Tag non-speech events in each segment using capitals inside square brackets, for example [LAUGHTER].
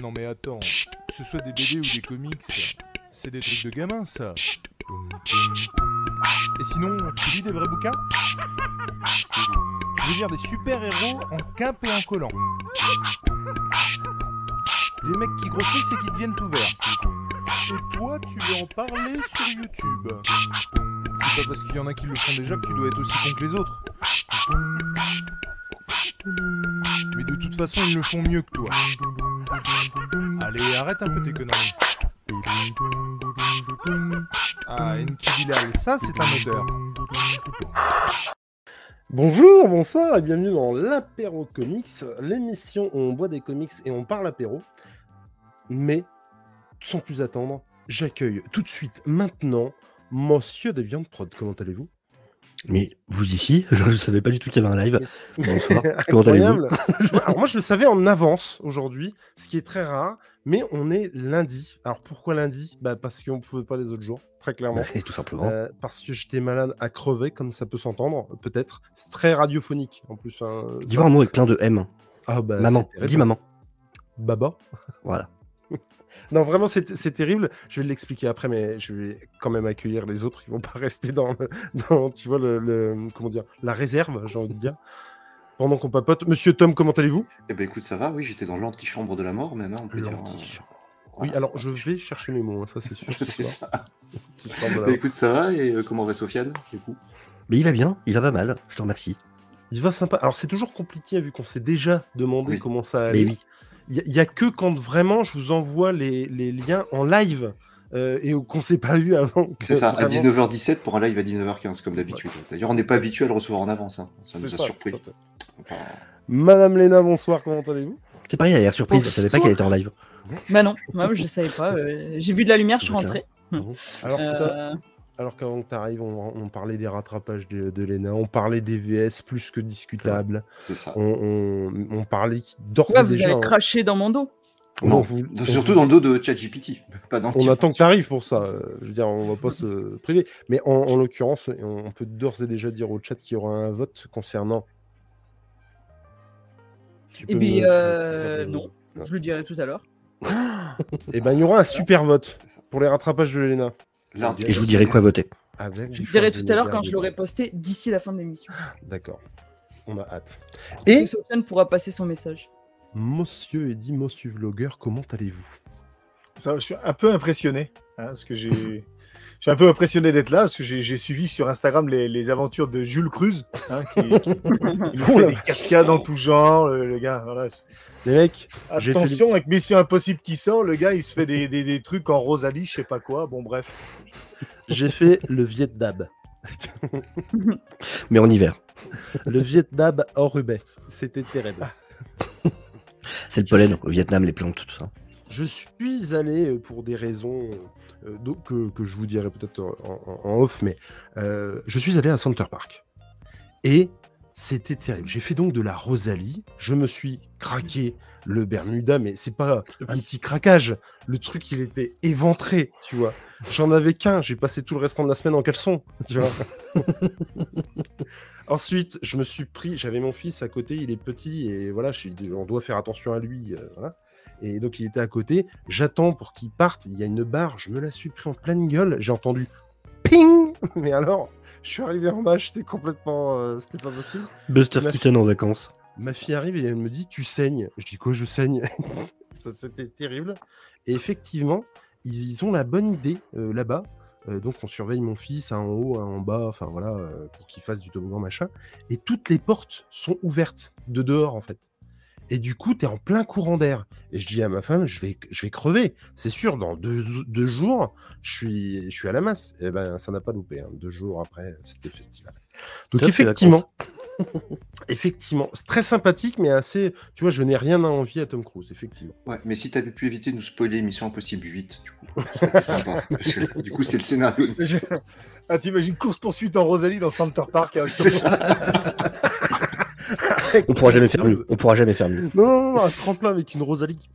Non mais attends, que ce soit des BD ou des comics, c'est des trucs de gamins ça. Et sinon, tu lis des vrais bouquins Je veux dire des super-héros en cape et en collant. Des mecs qui grossissent et qui deviennent tout verts. Et toi, tu veux en parler sur YouTube. C'est pas parce qu'il y en a qui le font déjà que tu dois être aussi con que les autres. Mais de toute façon, ils le font mieux que toi. Allez, arrête un peu tes conneries. Ah, Bilal, ça c'est un odeur. Bonjour, bonsoir et bienvenue dans l'apéro comics, l'émission où on boit des comics et on parle apéro. Mais, sans plus attendre, j'accueille tout de suite, maintenant, Monsieur de Viande Prod. Comment allez-vous? Mais vous ici, [LAUGHS] je ne savais pas du tout qu'il y avait un live. Bonsoir, comment [LAUGHS] Incroyable. [LAUGHS] Alors moi je le savais en avance aujourd'hui, ce qui est très rare, mais on est lundi. Alors pourquoi lundi? Bah Parce qu'on ne pouvait pas les autres jours, très clairement. Et tout simplement. Euh, parce que j'étais malade à crever, comme ça peut s'entendre, peut-être. C'est très radiophonique en plus. hein. Dis-moi un mot avec plein de M. Ah bah, maman, dis maman. Baba. Voilà. Non, vraiment, c'est c'est terrible. Je vais l'expliquer après, mais je vais quand même accueillir les autres. Ils vont pas [LAUGHS] rester dans, le- dans tu vois, le, le- comment dire, la réserve, j'ai envie de dire. Pendant qu'on papote. Monsieur Tom, comment allez-vous? Eh ben écoute, ça va, oui, j'étais dans l'antichambre de la mort, même, hein, on peut dire. L'antichambre. euh, Oui, voilà. alors je vais chercher mes mots, hein, ça c'est sûr. [LAUGHS] ce C'est ça. La Bah, écoute, ça va, et euh, comment va Sofiane, du coup Mais il va bien, il va pas mal, je te remercie. Il va sympa. Alors c'est toujours compliqué vu qu'on s'est déjà demandé Oui. comment ça Mais allait. oui, Il n'y a, que quand vraiment je vous envoie les, les liens en live euh, et qu'on ne s'est pas eu avant. C'est ça, à vraiment- 19h17 pour un live à 19h15, comme d'habitude. D'ailleurs, on n'est pas habitué à le recevoir en avance, hein. ça nous a ça, surpris. Enfin, Madame Léna, bonsoir, comment allez-vous? C'est pareil, elle a l'air surprise, je savais pas Bonsoir. qu'elle était en live. Bah non, moi je savais pas. euh, J'ai vu de la lumière, je suis rentrée. Alors, Euh, alors qu'avant que tu arrives, on, on parlait des rattrapages de, de Léna, on parlait des VS plus que discutables, c'est ça. on, on- on parlait d'ores ouais, et vous déjà. avez hein. craché dans mon dos. Non, vous- Surtout vous- dans le dos de ChatGPT, [LAUGHS] pas dans le On attend que tu arrives pour ça. euh, Je veux dire, on va pas se priver. Mais en, en l'occurrence, on peut d'ores et déjà dire au chat qu'il y aura un vote concernant. Tu Eh peux bien, me- euh, non. Je le dirai tout à l'heure. Eh ben, il y aura un super vote pour les rattrapages de Léna. Et je vous dirai quoi voter. Avec Je le dirai tout à l'heure quand je l'aurai posté d'ici la fin de l'émission. D'accord. On a hâte. Et Et Sofiane pourra passer son message. Monsieur Eddy, Monsieur Vlogger, comment allez-vous? Ça, je suis un peu impressionné, hein, parce que j'ai, [LAUGHS] suis un peu impressionné d'être là, parce que j'ai j'ai suivi sur Instagram les, les aventures de Jules Cruz, hein, qui, qui- il nous [LAUGHS] fait des cascades en tout genre, le, le gars. Voilà. Les mecs, fait Attention, avec Mission Impossible qui sort, le gars il se fait des, des- des trucs en Rosalie, je sais pas quoi. Bon, bref. j'ai fait le Vietnam. Mais en hiver. le Vietnam hors Roubaix. C'était terrible. C'est le pollen au Vietnam, les plantes, tout ça. Je suis allé euh, pour des raisons euh, que, je vous dirai peut-être en, off, mais euh, je suis allé à Center Park. Et c'était terrible. J'ai fait donc de la Rosalie. Je me suis craqué le Bermuda, mais c'est pas un petit craquage. Le truc, il était éventré, tu vois. J'en avais qu'un. J'ai passé tout le restant de la semaine en caleçon, tu vois. [LAUGHS] Ensuite, je me suis pris. J'avais mon fils à côté. Il est petit et voilà, on doit faire attention à lui. euh, voilà. Et donc il était à côté. J'attends pour qu'il parte. Il y a une barre. Je me la suis pris en pleine gueule. J'ai entendu ping. [LAUGHS] Mais alors, je suis arrivé en bas. J'étais complètement. euh, C'était pas possible. Buster Keaton en vacances. Ma fille arrive et elle me dit Tu saignes. Je dis Quoi, je saigne? [LAUGHS] Ça, c'était terrible. Et effectivement, ils, ils ont la bonne idée euh, là-bas. Euh, donc, on surveille mon fils, un en haut, un en bas, enfin voilà, euh, pour qu'il fasse du toboggan, machin. Et toutes les portes sont ouvertes de dehors, en fait. Et du coup, tu es en plein courant d'air. Et je dis à ma femme, je vais, je vais crever. C'est sûr, dans deux, deux jours, je suis, je suis à la masse. Et ben, ça n'a pas loupé. hein. Deux jours après, c'était festival. Donc, effectivement, [LAUGHS] effectivement, c'est très sympathique, mais assez. Tu vois, je n'ai rien à envier à Tom Cruise, effectivement. Ouais, mais si t'avais pu éviter de nous spoiler Mission Impossible 8, du coup, c'était sympa. [LAUGHS] Parce que, du coup, c'est le scénario. Je- Ah, t'imagines course-poursuite en Rosalie dans Center Park avec [LAUGHS] C'est ça. On pourra jamais faire mieux. On pourra jamais faire mieux. Non, non, non, un tremplin avec une Rosalie qui.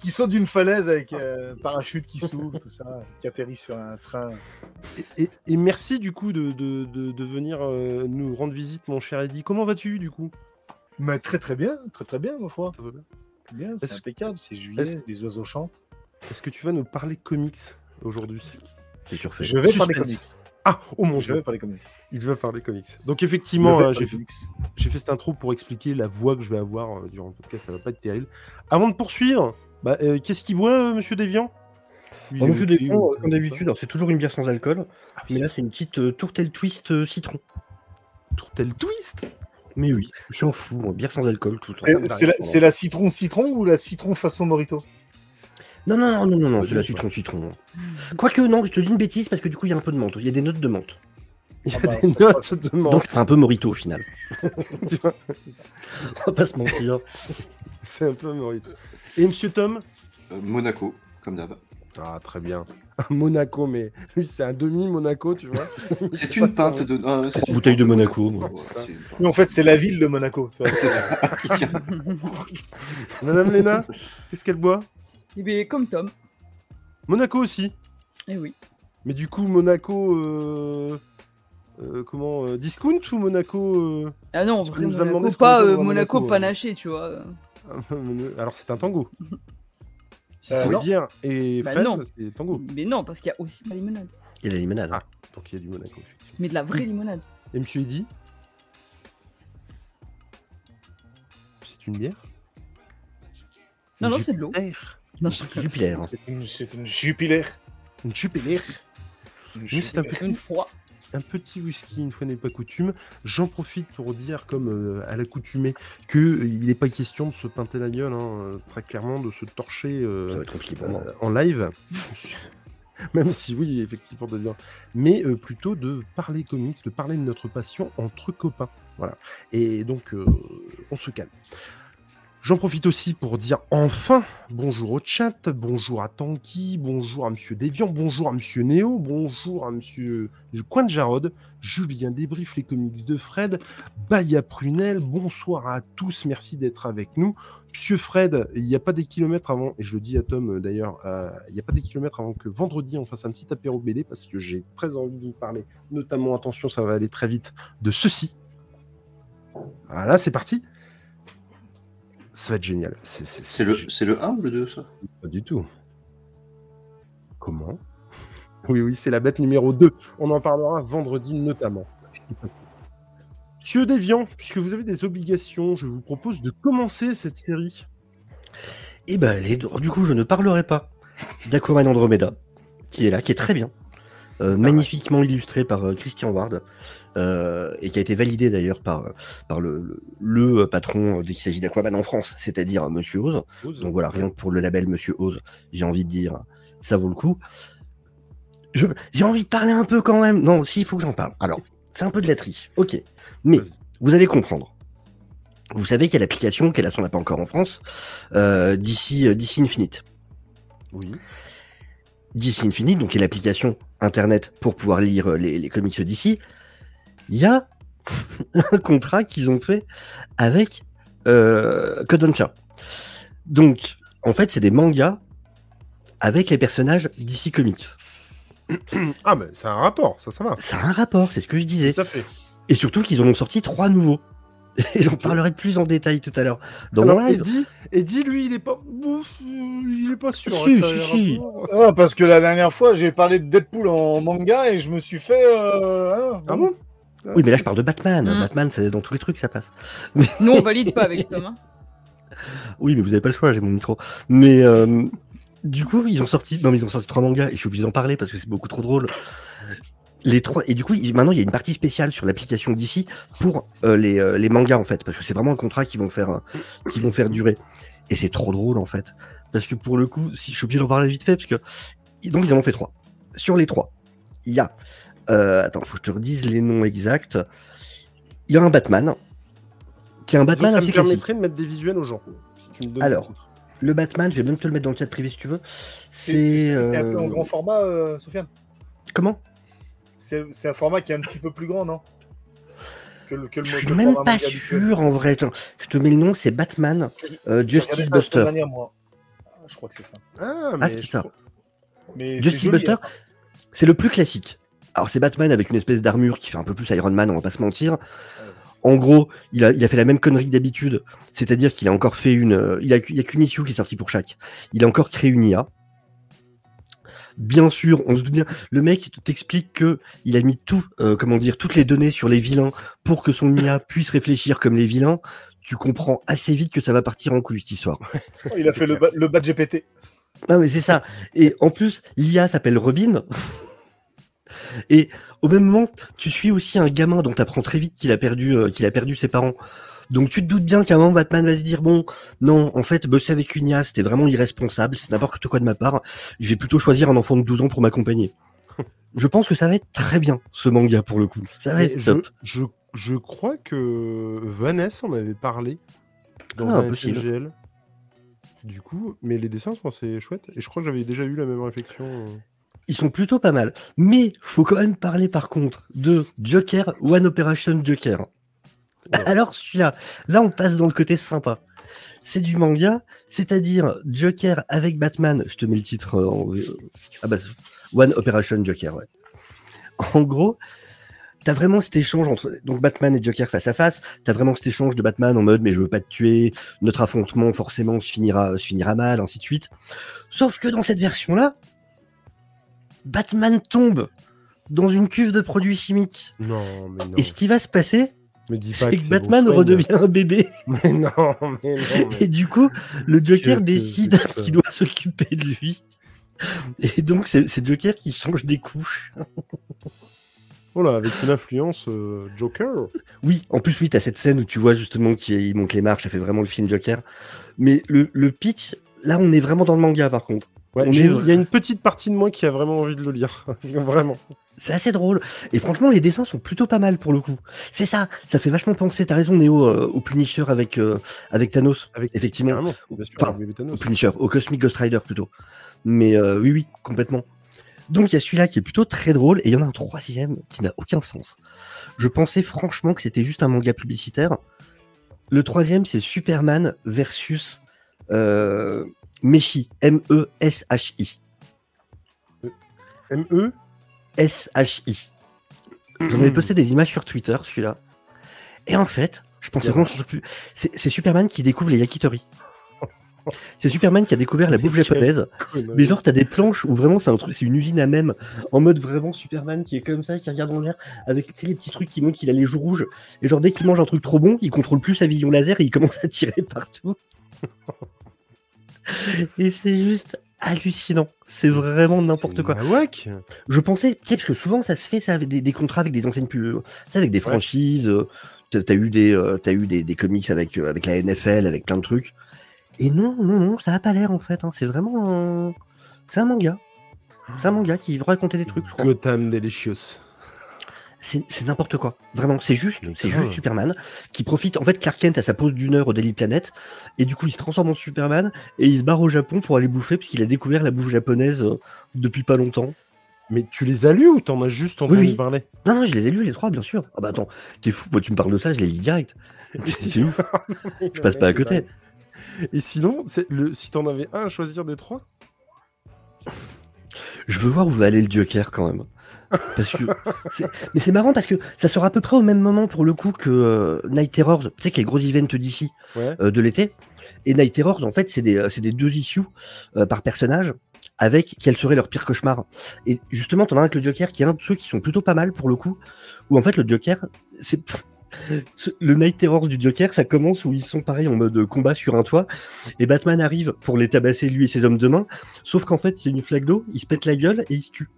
Qui saute d'une falaise avec euh, un parachute qui s'ouvre, tout ça, qui atterrit sur un train. Et, et- et merci du coup de, de, de- de venir euh, nous rendre visite, mon cher Eddie. Comment vas-tu du coup? Mais très très bien, très très bien, ma foi. Bien, c'est Est-ce- impeccable, c'est juillet, les oiseaux chantent. Est-ce que tu vas nous parler comics aujourd'hui? C'est surfait. Je vais parler Suspense. comics. Ah, oh mon Je vais dieu, parler comics. il va parler comics. Donc effectivement, hein, parler j'ai fait, cette intro pour expliquer la voix que je vais avoir euh, durant le podcast, ça va pas être terrible. Avant de poursuivre, bah, euh, qu'est-ce qu'il boit, euh, Monsieur est monsieur euh, comme d'habitude, c'est toujours une bière sans alcool, Ah, mais là c'est une petite euh, tourtelle twist euh, citron. Tourtel Twist? Mais oui, je suis en fou, bière sans alcool tout le temps. C'est- C'est la, c'est la citron citron ou la citron façon Morito? Non, non, non, non, non, non c'est la citron citron. Quoique non, je te dis une bêtise parce que du coup il y a un peu de menthe, il y a des notes de menthe. Il y a Ah bah, des notes de menthe. Donc c'est un peu morito au final. [LAUGHS] tu vois, On va pas se mentir. c'est un peu morito. Et Monsieur Tom Euh, Monaco, comme d'hab. Ah, très bien. [LAUGHS] Monaco, mais lui, c'est un demi-Monaco, tu vois. [LAUGHS] C'est une pinte de. ah, c'est une Bouteille de Monaco. Ouais. Mais en fait, c'est la ville de Monaco. tu vois. C'est ça. Madame Léna, qu'est-ce qu'elle boit? Eh bien, comme Tom. Monaco aussi. Eh oui. Mais du coup, Monaco. euh, euh, comment euh, Discount ou Monaco euh, Ah non, vrai nous a demandé pas euh, Monaco, Monaco, panaché, tu vois. [LAUGHS] Alors, c'est un tango. Si Euh, c'est bière et Bah c'est tango. Mais non, parce qu'il y a aussi de la limonade. Et la limonade. hein. Donc, il y a du Monaco, effectivement. Mais de la vraie limonade. [CLEARS THROAT] Et Monsieur Eddy? C'est une bière? Non, non, c'est de l'eau. Jupiter. Non, Jupiler. C'est une, c'est une Jupiler. Une Jupiter. Une Nous, c'est un petit Une froid. un petit whisky, une fois n'est pas coutume. J'en profite pour dire, comme euh, à l'accoutumée, qu'il n'est pas question de se pinter la gueule, hein, euh, très clairement, de se torcher euh, Ça va être compliqué pour moi. euh, en live. [LAUGHS] Même si oui, effectivement, de bien. Mais euh, plutôt de parler comics, de parler de notre passion entre copains. Voilà. Et donc, euh, on se calme. J'en profite aussi pour dire enfin bonjour au chat, bonjour à Tanky, bonjour à Monsieur Deviant, bonjour à Monsieur Néo, bonjour à Monsieur Coin de Jarod, Julien débrief les comics de Fred, Baya Prunel, bonsoir à tous, merci d'être avec nous. Monsieur Fred, il n'y a pas des kilomètres avant, et je le dis à Tom euh, d'ailleurs, euh, il n'y a pas des kilomètres avant que vendredi on fasse un petit apéro BD parce que j'ai très envie de vous parler, notamment, attention, ça va aller très vite, de ceci. Voilà, c'est parti. Ça va être génial. C'est le, c'est le 1 ou le 2, ça? Pas du tout. Comment? [LAUGHS] Oui, oui, c'est la bête numéro 2. On en parlera vendredi notamment. Monsieur Déviant, puisque vous avez des obligations, je vous propose de commencer cette série. Et ben, les- du coup, je ne parlerai pas d'Aquaman Andromeda, qui est là, qui est très bien. Euh, magnifiquement illustré par euh, Christian Ward, euh, et qui a été validé d'ailleurs par, par le, le, le patron dès qu'il s'agit d'Aquaman en France, c'est-à-dire Monsieur Oz. Donc voilà, rien que pour le label Monsieur Oz, j'ai envie de dire, ça vaut le coup. J'ai envie de parler un peu quand même. Non, si, il faut que j'en parle. Alors, c'est un peu de la triche, ok. Mais vous allez comprendre. Vous savez qu'il y a l'application, qu'elle a son pas encore en France, d'ici DC Infinite. Oui. DC Infinite, donc qui est l'application internet pour pouvoir lire euh, les, les comics d'ici. Il y a [LAUGHS] un contrat qu'ils ont fait avec euh, Kodansha. Donc, en fait, c'est des mangas avec les personnages DC Comics. [COUGHS] Ah, mais c'est un rapport, ça, ça va. Ça a un rapport, c'est ce que je disais. Tout à fait. Et surtout qu'ils en ont sorti trois nouveaux. [LAUGHS] Et J'en parlerai plus en détail tout à l'heure. Dans Alors, mon Eddie, Eddie, lui, il est pas. Ouf, il est pas sûr. Si, hein, si, si. Ah, parce que la dernière fois, j'ai parlé de Deadpool en manga et je me suis fait. euh, hein, Ah bon Oui, mais là, je parle de Batman. Mm. Batman, c'est dans tous les trucs, ça passe. Nous, on valide pas avec Tom. hein. [LAUGHS] Oui, mais vous avez pas le choix, j'ai mon micro. Mais euh, du coup, ils ont sorti, non, mais ils ont sorti trois mangas et je suis obligé d'en parler parce que c'est beaucoup trop drôle. Les trois et du coup, il- maintenant il y a une partie spéciale sur l'application d'ici pour euh, les, euh, les mangas en fait, parce que c'est vraiment un contrat qui vont faire, euh, qui vont faire durer. Et c'est trop drôle en fait, parce que pour le coup, si je suis obligé d'en parler vite fait, parce que donc ils en ont fait trois. Sur les trois, il y a, euh, attends, faut que je te redise les noms exacts. Il y a un Batman, qui est un Batman Donc, ça assez me classique. permettrait de mettre des visuels aux gens. Si tu me donnes Alors, le Batman, je vais même te le mettre dans le chat privé si tu veux. C'est un peu en grand format, euh, Sofiane? Comment? C'est un format qui est un petit peu plus grand, non? Que le, que le Je suis même pas habituel. sûr en vrai. Attends, je te mets le nom, c'est Batman euh, Justice Buster. moi. Ah, je crois que c'est ça. Ah, mais Ah, c'est je ça. crois- Mais c'est Justice joli, Buster, hein. c'est le plus classique. Alors c'est Batman avec une espèce d'armure qui fait un peu plus Iron Man, on va pas se mentir. En gros, il a, il a fait la même connerie que d'habitude, c'est-à-dire qu'il a encore fait une. euh, Il a, il a qu'une issue qui est sortie pour chaque. Il a encore créé une IA. Bien sûr, on se doute bien. Le mec t'explique que il a mis tout, euh, comment dire, toutes les données sur les vilains pour que son IA puisse réfléchir comme les vilains. Tu comprends assez vite que ça va partir en couille cette histoire. [LAUGHS] Il a fait le, le bas GPT. Non, mais c'est ça. Et en plus, l'IA s'appelle Robin. Et au même moment, tu suis aussi un gamin dont tu apprends très vite qu'il a perdu, euh, qu'il a perdu ses parents. Donc tu te doutes bien qu'à un moment, Batman va se dire bon, non, en fait, bosser avec une IA, c'était vraiment irresponsable, c'est n'importe quoi de ma part. Je vais plutôt choisir un enfant de 12 ans pour m'accompagner. Je pense que ça va être très bien, ce manga, pour le coup. Ça va Mais être je, top. je, je crois que Vanessa en avait parlé dans Ah, un. Du coup, mais les dessins sont assez chouettes. Et je crois que j'avais déjà eu la même réflexion. euh. Ils sont plutôt pas mal. Mais faut quand même parler par contre de Joker One Operation Joker. Alors celui-là, là on passe dans le côté sympa. C'est du manga, c'est-à-dire Joker avec Batman. Je te mets le titre euh, en... ah bah, One Operation Joker, ouais. En gros, t'as vraiment cet échange entre donc Batman et Joker face à face. T'as vraiment cet échange de Batman en mode mais je veux pas te tuer, notre affrontement forcément se finira, se finira mal, ainsi de suite. Sauf que dans cette version-là, Batman tombe dans une cuve de produits chimiques. Non, mais non. Et ce qui va se passer, Me dis pas c'est que Batman redevient un bébé. [LAUGHS] Mais non, mais non. [LAUGHS] mais- Et du coup, le Joker décide [LAUGHS] qu'il doit s'occuper de lui. Et donc, c'est c'est Joker qui change des couches. Oh là, avec une influence euh, Joker. Oui, en plus, oui, t'as cette scène où tu vois justement qu'il monte les marches, ça fait vraiment le film Joker. Mais le, le pitch, là, on est vraiment dans le manga par contre. Ouais, On j'ai- est- Il y a une petite partie de moi qui a vraiment envie de le lire. [LAUGHS] vraiment. C'est assez drôle. Et franchement, les dessins sont plutôt pas mal pour le coup. C'est ça, ça fait vachement penser, t'as raison, Néo, euh, au Punisher avec, euh, avec Thanos. Avec- Effectivement. Carrément, bien sûr, Enfin, avec Bébé Thanos. Au Punisher, au Cosmic Ghost Rider plutôt. Mais euh, oui, oui, complètement. Donc il y a celui-là qui est plutôt très drôle, et il y en a un troisième qui n'a aucun sens. Je pensais franchement que c'était juste un manga publicitaire. Le troisième, c'est Superman versus euh, Meshi, M-E-S-H-I. M.E. S-H-I. J'en avais posté des images sur Twitter, celui-là. Et en fait, je pensais vraiment que c'était plus- c'est Superman qui découvre les yakitori. C'est Superman qui a découvert la bouffe japonaise. Mais genre, t'as des planches où vraiment c'est un truc, c'est une usine à même, en mode vraiment Superman qui est comme ça, qui regarde en l'air, avec les petits trucs qui montrent qu'il a les joues rouges. Et genre, dès qu'il mange un truc trop bon, il contrôle plus sa vision laser et il commence à tirer partout. Et c'est juste hallucinant. C'est vraiment n'importe quoi. Je pensais, tu sais, parce que souvent ça se fait ça avec des, des contrats avec des enseignes plus, tu sais, avec des franchises. euh, T'as eu des, euh, t'as eu des, des comics avec euh, avec la NFL, avec plein de trucs. Et non, non, non, ça a pas l'air en fait. hein, C'est vraiment, un- c'est un manga. C'est un manga qui raconter des trucs. je crois. Gotham Delicious. C'est n'importe quoi. Vraiment, c'est juste, c'est juste Superman qui profite. En fait, Clark Kent a sa pause d'une heure au Daily Planet et du coup, il se transforme en Superman et il se barre au Japon pour aller bouffer parce qu'il a découvert la bouffe japonaise euh, depuis pas longtemps. Mais tu les as lus ou t'en as juste entendu oui. parler? Non, non, je les ai lus les trois, bien sûr. Ah bah attends, t'es fou, moi, tu me parles de ça, je les lis direct. si- [LAUGHS] je passe pas à côté. Et sinon, le... si t'en avais un à choisir des trois? Je veux voir où va aller le Joker quand même. Parce que c'est- mais c'est marrant parce que ça sera à peu près au même moment pour le coup que euh, Night Terrors, tu sais qu'il y a le gros event d'ici Ouais. euh, de l'été. Et Night Terrors, en fait, c'est des, euh, c'est des deux issues euh, par personnage avec quel serait leur pire cauchemar. Et justement, t'en as un avec le Joker qui est un de ceux qui sont plutôt pas mal pour le coup, où en fait le Joker, c'est ce- le Night Terrors du Joker, ça commence où ils sont pareil en mode combat sur un toit, et Batman arrive pour les tabasser lui et ses hommes de main, sauf qu'en fait c'est une flaque d'eau, il se pète la gueule et il se tue.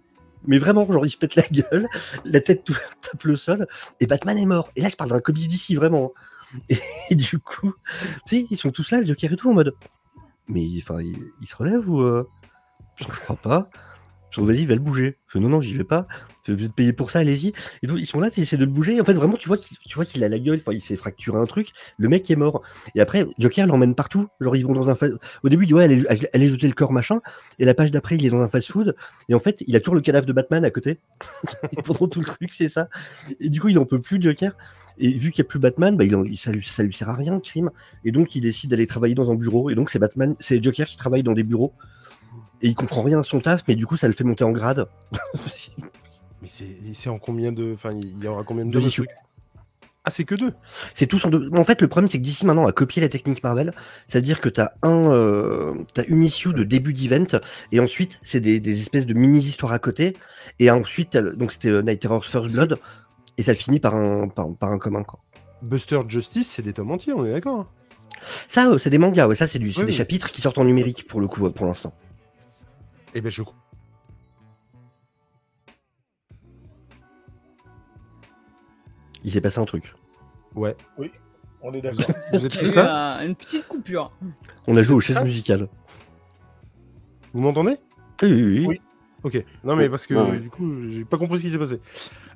Mais vraiment, genre il se pète la gueule, la tête tout- [LAUGHS] tape le sol, et Batman est mort. Et là je parle d'un comics d'ici vraiment. Et, du coup, tu ils sont tous là, le Joker et tout en mode. Mais enfin, il, se relève ou euh... Je crois pas. Je vas-y, va le bouger. Je non, non, j'y vais pas. Vais te payer pour ça, allez-y. Et donc, ils sont là, ils essaient de le bouger. En fait, vraiment, tu vois qu'il tu vois qu'il a la gueule, il s'est fracturé un truc. Le mec est mort. Et après, Joker l'emmène partout. Genre, ils vont dans un. fa- Au début, il dit, ouais, allez, allez jeter le corps, machin. Et la page d'après, il est dans un fast-food. Et en fait, il a toujours le cadavre de Batman à côté. [LAUGHS] pendant tout le truc, c'est ça. Et du coup, il en peut plus, Joker. Et vu qu'il n'y a plus Batman, bah, il ça, lui, ça lui sert à rien, le crime. Et donc, il décide d'aller travailler dans un bureau. Et donc, c'est Batman, c'est Joker qui travaille dans des bureaux. Et il comprend rien à son taf, mais du coup, ça le fait monter en grade. [LAUGHS] Mais c'est en combien de. Enfin, il y aura combien de Deux issues. Ah, c'est que deux? C'est tous en deux. En fait, le problème, c'est que d'ici maintenant a copié la technique Marvel. C'est-à-dire que t'as un, euh, t'as une issue de début d'event, et ensuite, c'est des, des espèces de mini-histoires à côté. Et ensuite, donc c'était euh, Night Terror First Blood, et ça finit par un, par, par un commun, quoi. Buster Justice, c'est des tomes entiers, on est d'accord. hein? Ça, euh, c'est des mangas, ouais. Ça, c'est Oui, des oui. chapitres qui sortent en numérique, pour le coup, euh, pour l'instant. Eh ben, je. Il s'est passé un truc. Ouais. On est d'accord. Vous êtes tous là? un- une petite coupure. On a joué aux chaises musicales. Vous m'entendez? Oui, oui, oui. Oui. Ok. Non, mais Oui. parce que Ouais, ouais. du coup, j'ai pas compris ce qui s'est passé.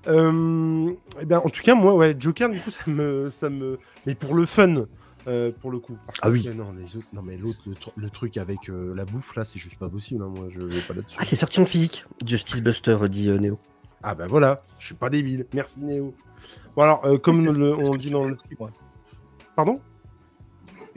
Euh, eh ben, en tout cas, moi, ouais, Joker, du coup, ça me, ça me. Mais pour le fun, euh, pour le coup. Ah oui. Non, les autres, non, mais l'autre, le, tr- le truc avec euh, la bouffe là, c'est juste pas possible. hein, moi, je vais pas là-dessus. Ah, c'est sorti en physique. Justice Buster, dit euh, Neo. Ah bah voilà, je suis pas débile. Merci Néo. Bon alors, euh, comme le- on dit dans le. Pardon?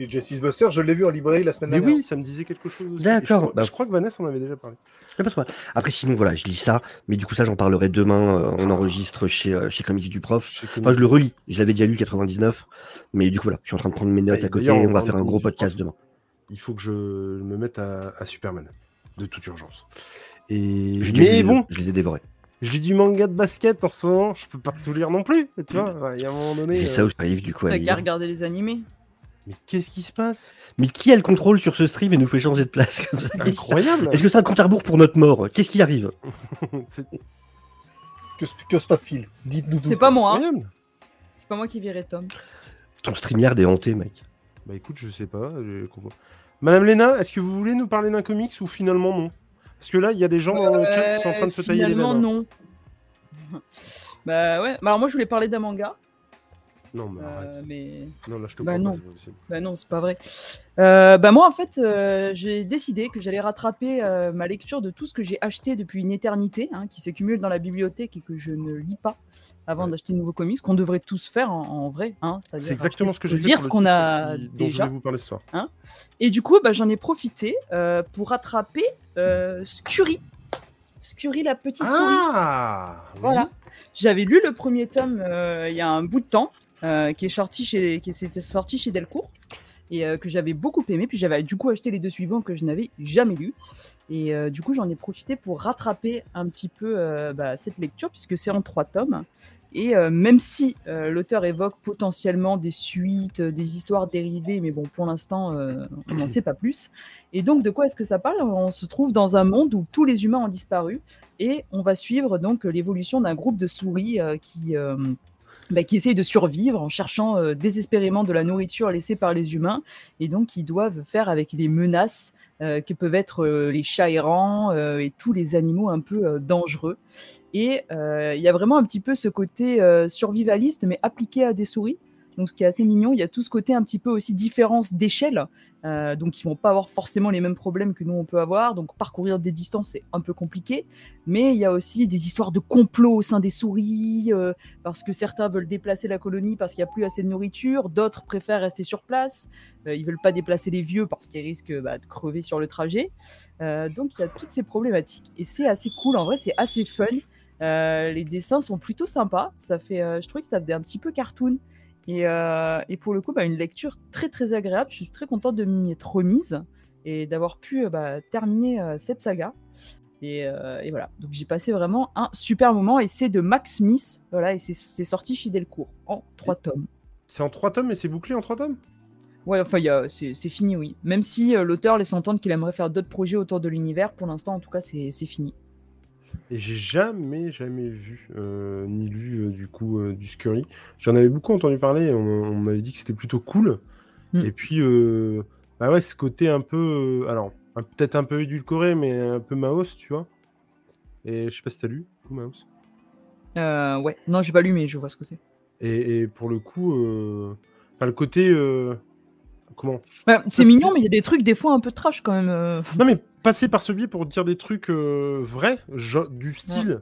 Et Justice Buster, je l'ai vu en librairie la semaine Mais dernière. oui, ça me disait quelque chose. aussi. D'accord, Et Je, crois- bah- je crois que Vanessa en avait déjà parlé. Y a pas de problème. Après, sinon, voilà, je lis ça, mais du coup, ça, j'en parlerai demain. euh, on enregistre chez, euh, chez Comics du Prof. Enfin, je le relis. Je l'avais déjà lu 99, mais du coup, voilà, je suis en train de prendre mes notes Ah, à côté. on va faire un gros podcast demain. Il faut que je me mette à, à Superman, de toute urgence. Et Je, mais bon, je les ai dévorés. Je lis du manga de basket en ce moment. Je peux pas tout lire non plus. Tu vois, il y a un moment donné. J'ai euh, ça où j'arrive du coup à T'as qu'à regarder les animés. Mais qu'est-ce qui se passe? Mais qui a le contrôle sur ce stream et nous fait changer de place ça Incroyable. Est-ce que c'est un compte à rebours pour notre mort? Qu'est-ce qui arrive? [LAUGHS] C'est Que, se- que se passe-t-il? Dites-nous tout. C'est pas moi. hein. C'est pas moi qui virais Tom. Ton StreamYard est hanté, mec. Bah écoute, je sais pas. j'ai compris. Madame Léna, est-ce que vous voulez nous parler d'un comics ou finalement non? Parce que là, il y a des gens dans le chat qui sont en train de se tailler les Finalement, veines. non. [LAUGHS] bah ouais. Bah, alors moi, je voulais parler d'un manga. Non, mais euh, arrête. mais Non, là, je te bah non. pas. Bah non, c'est pas vrai. Euh, bah moi, en fait, euh, j'ai décidé que j'allais rattraper euh, ma lecture de tout ce que j'ai acheté depuis une éternité, hein, qui s'accumule dans la bibliothèque et que je ne lis pas avant Ouais. d'acheter de nouveaux comics, qu'on devrait tous faire en, en vrai. Hein, C'est exactement ce que j'ai fait. lire ce qu'on a qui- dont je déjà. vous parler ce soir. Et du coup, bah, j'en ai profité euh, pour rattraper euh, Scurry. Scurry, la petite souris. Ah oui. Voilà. J'avais lu le premier tome euh, il y a un bout de temps, euh, qui est sorti chez, qui s'était sorti chez Delcourt, et euh, que j'avais beaucoup aimé. Puis j'avais du coup acheté les deux suivants que je n'avais jamais lus. Et euh, du coup, j'en ai profité pour rattraper un petit peu euh, bah, cette lecture, puisque c'est en trois tomes. Et euh, même si euh, l'auteur évoque potentiellement des suites, euh, des histoires dérivées, mais bon, pour l'instant, on n'en sait pas plus. Et donc, de quoi est-ce que ça parle? On se trouve dans un monde où tous les humains ont disparu, et on va suivre donc l'évolution d'un groupe de souris qui, bah, qui essayent de survivre en cherchant euh, désespérément de la nourriture laissée par les humains, et donc ils doivent faire avec les menaces euh, que peuvent être euh, les chats errants et tous les animaux un peu dangereux. Et il y a vraiment un petit peu ce côté survivaliste, mais appliqué à des souris. Donc, ce qui est assez mignon, il y a tout ce côté un petit peu aussi différence d'échelle. Euh, donc, ils vont pas avoir forcément les mêmes problèmes que nous on peut avoir. Donc, parcourir des distances, c'est un peu compliqué. Mais il y a aussi des histoires de complot au sein des souris, euh, parce que certains veulent déplacer la colonie parce qu'il n'y a plus assez de nourriture, d'autres préfèrent rester sur place. Euh, ils veulent pas déplacer les vieux parce qu'ils risquent bah, de crever sur le trajet. Euh, donc, il y a toutes ces problématiques. Et c'est assez cool, en vrai, c'est assez fun. Les dessins sont plutôt sympas. Ça fait, je trouvais que ça faisait un petit peu cartoon. Et, euh, et pour le coup, bah, une lecture très très agréable. Je suis très contente de m'y être remise et d'avoir pu euh, bah, terminer euh, cette saga. Et, euh, et voilà, donc j'ai passé vraiment un super moment. Et c'est de Max Smith, voilà, et c'est- sorti chez Delcourt en trois tomes. C'est en trois tomes et c'est bouclé en trois tomes? Ouais, enfin, c'est fini, oui. Même si l'auteur laisse entendre qu'il aimerait faire d'autres projets autour de l'univers, pour l'instant, en tout cas, c'est fini. Et j'ai jamais, jamais vu euh, ni lu euh, du coup euh, du Scurry. J'en avais beaucoup entendu parler. On, on m'avait dit que c'était plutôt cool. Mm. Et puis, bah ouais, ce côté un peu, alors peut-être un peu édulcoré, mais un peu Maos, tu vois. Et je sais pas si t'as lu, du coup, Maos. Euh, ouais, non, j'ai pas lu, mais je vois ce que c'est. Et, et pour le coup, enfin, le côté, comment? Ouais, c'est mignon, mais il y a des trucs des fois un peu trash quand même. Non, mais passer par ce biais pour dire des trucs euh, vrais, du style.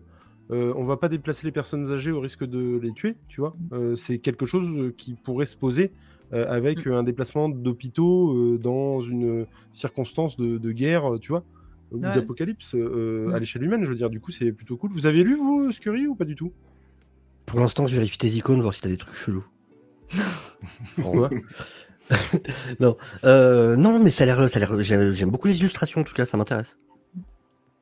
euh, on va pas déplacer les personnes âgées au risque de les tuer, tu vois. Euh, c'est quelque chose euh, qui pourrait se poser euh, avec Mm. un déplacement d'hôpitaux euh, dans une circonstance de, de guerre, tu vois, ou Ouais. d'apocalypse euh, Mm. à l'échelle humaine. Je veux dire, du coup, c'est plutôt cool. Vous avez lu, vous, Scurry, ou pas du tout? Pour l'instant, je vérifie tes icônes, voir si t'as des trucs chelous. [LAUGHS] [LAUGHS] Non, euh, non, mais ça a l'air, ça a l'air. J'aime j'aime beaucoup les illustrations en tout cas, ça m'intéresse.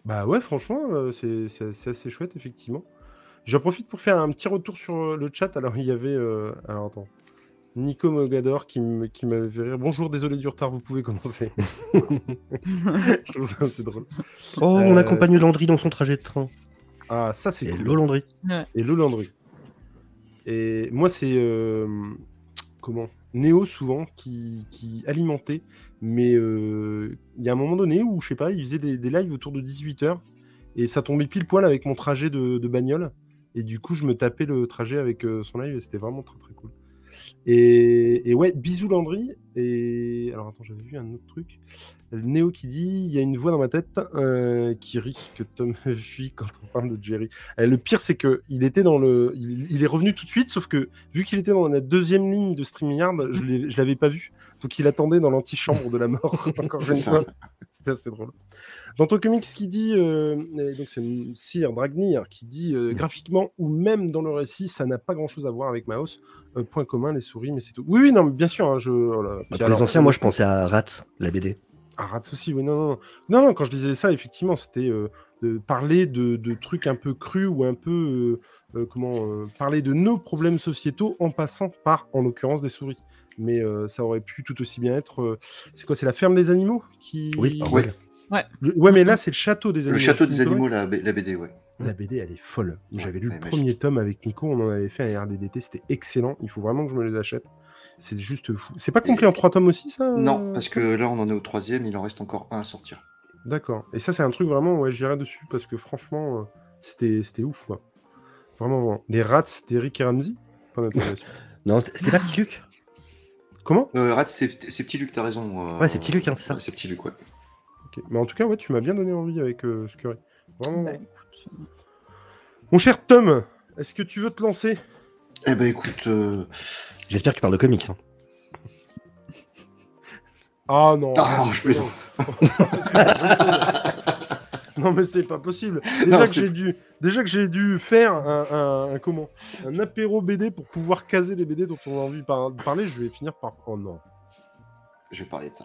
Bah ouais, franchement, euh, c'est c'est- c'est assez chouette, effectivement. J'en profite pour faire un petit retour sur euh, le chat. Alors, il y avait. euh, Alors, attends. Nico Mogador qui m- qui m'avait fait rire. Bonjour, désolé du retard, vous pouvez commencer. [LAUGHS] Je trouve ça assez drôle. Oh, on accompagne Landry dans son trajet de train. Ah, ça, c'est Et cool. le Landry. Et le Landry. Et moi, c'est. euh, comment? Néo, souvent, qui, qui alimentait. Mais euh, il y a un moment donné où, je sais pas, il faisait des, des lives autour de 18h. Et ça tombait pile poil avec mon trajet de, de bagnole. Et du coup, je me tapais le trajet avec euh, son live et c'était vraiment très très cool. Et, ouais, bisous Landry. Et alors attends, j'avais vu un autre truc. Néo qui dit il y a une voix dans ma tête euh, qui rit que Tom [LAUGHS] fuit quand on parle de Jerry. Euh, le pire, c'est que il était dans le, il, il est revenu tout de suite, sauf que vu qu'il était dans la deuxième ligne de StreamYard, je l'avais pas vu. Donc il attendait dans l'antichambre de la mort. [LAUGHS] Encore C'est une ça. fois. C'était assez drôle. Dans ton comics, qui dit, euh, donc c'est Sir Dragnir qui dit euh, graphiquement ou même dans le récit, ça n'a pas grand chose à voir avec. Euh, point commun, les souris, mais c'est tout. Oui, oui, non, mais bien sûr. Hein, je. Puis Bah, pour alors, les anciens, moi je pensais à Rat, la BD. ah, Rats aussi, oui, non, non, non. Non, non, quand je disais ça, effectivement, c'était euh, de parler de, de trucs un peu crus ou un peu, euh, euh, comment, euh, parler de nos problèmes sociétaux en passant par, en l'occurrence, des souris. Mais euh, ça aurait pu tout aussi bien être. euh, c'est quoi C'est la ferme des animaux qui. Oui, Ouais. Le- ouais, mais là, c'est le château des animaux. Le château des animaux, la, BD, ouais. La BD, elle est folle. J'avais lu ouais, le magique. premier tome avec Nico, on en avait fait un RDDT, c'était excellent. Il faut vraiment que je me les achète. C'est juste fou. C'est pas complet en trois tomes aussi, ça Non, parce que là, on en est au troisième, il en reste encore un à sortir. D'accord. Et ça, c'est un truc vraiment, ouais, j'irai dessus parce que franchement, euh, c'était c'était ouf, quoi. Vraiment, vraiment. Les rats d'Eric et Ramsey Point. [LAUGHS] Non, c'était c'était pas Petit Luc Comment? Euh, Rat, c'est c'est Petit Luc, t'as raison. euh, Ouais, c'est Petit Luc, hein, c'est ça. ouais, C'est Petit Luc, ouais. Ok. Mais en tout cas, ouais, tu m'as bien donné envie avec euh, Scurry. Vraiment. Bah, écoute, Mon cher Tom, est-ce que tu veux te lancer? Eh ben, écoute, euh, J'espère que tu parles de comics. hein. Ah non. Ah, non, je plaisante. [LAUGHS] Non mais c'est pas possible. Déjà Non, que j'ai dû, déjà que j'ai dû faire un, un- un- comment, un apéro BD pour pouvoir caser les BD dont on a envie de par- de parler, je vais finir par. Oh non. je vais parler de ça.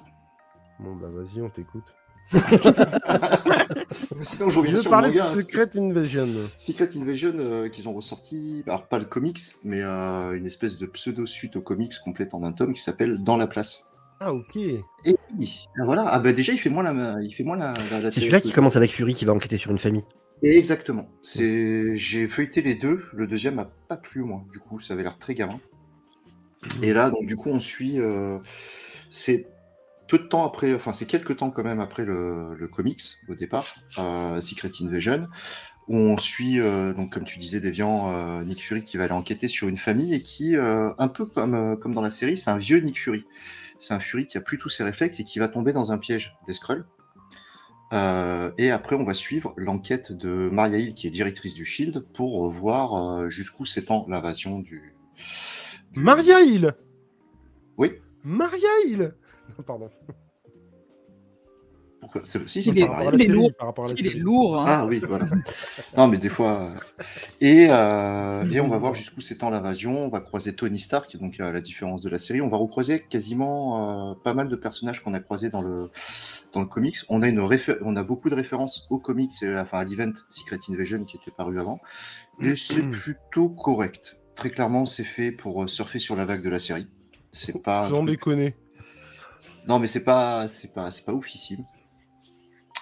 Bon bah vas-y, on t'écoute. [LAUGHS] Sinon, je reviens sur le parler de hein. Secret Invasion. Secret Invasion, euh, qu'ils ont ressorti, alors pas le comics, mais euh, une espèce de pseudo-suite au comics complète en un tome qui s'appelle Dans la place. Ah ok. Et oui, voilà, ah bah déjà il fait moins la, il fait moins la, la- la C'est celui-là qui commence avec Fury qui va enquêter sur une famille. Exactement. C'est, j'ai feuilleté les deux. Le deuxième m'a pas plu moi. Du coup, ça avait l'air très gamin. Et là, donc du coup, on suit. euh, c'est peu de temps après, enfin c'est quelques temps quand même après le, le comics au départ, euh, Secret Invasion, où on suit euh, donc comme tu disais Deviant, euh, Nick Fury qui va aller enquêter sur une famille et qui, euh, un peu comme euh, comme dans la série, c'est un vieux Nick Fury. C'est un Fury qui a plus tous ses réflexes et qui va tomber dans un piège des Skrulls. Euh, et après, on va suivre l'enquête de Maria Hill, qui est directrice du Shield, pour voir euh, jusqu'où s'étend l'invasion du. du- Maria Hill? Oui. Maria Hill? [LAUGHS] Pardon. Pourquoi C'est si, Il c'est est- pas Par rapport à Maria la il est série, lourd. par rapport à la Il est lourd. hein. Ah oui, voilà. non, mais des fois. euh, Et, euh, et on va voir jusqu'où s'étend l'invasion. On va croiser Tony Stark, donc à la différence de la série. On va recroiser quasiment euh, pas mal de personnages qu'on a croisés dans le, dans le comics. On a, une réfé- on a beaucoup de références au comics, et, enfin à l'event Secret Invasion qui était paru avant. Et c'est plutôt correct. Très clairement, c'est fait pour euh, surfer sur la vague de la série. C'est pas. un Sans déconner. non, mais c'est pas, c'est pas, c'est pas oufissime.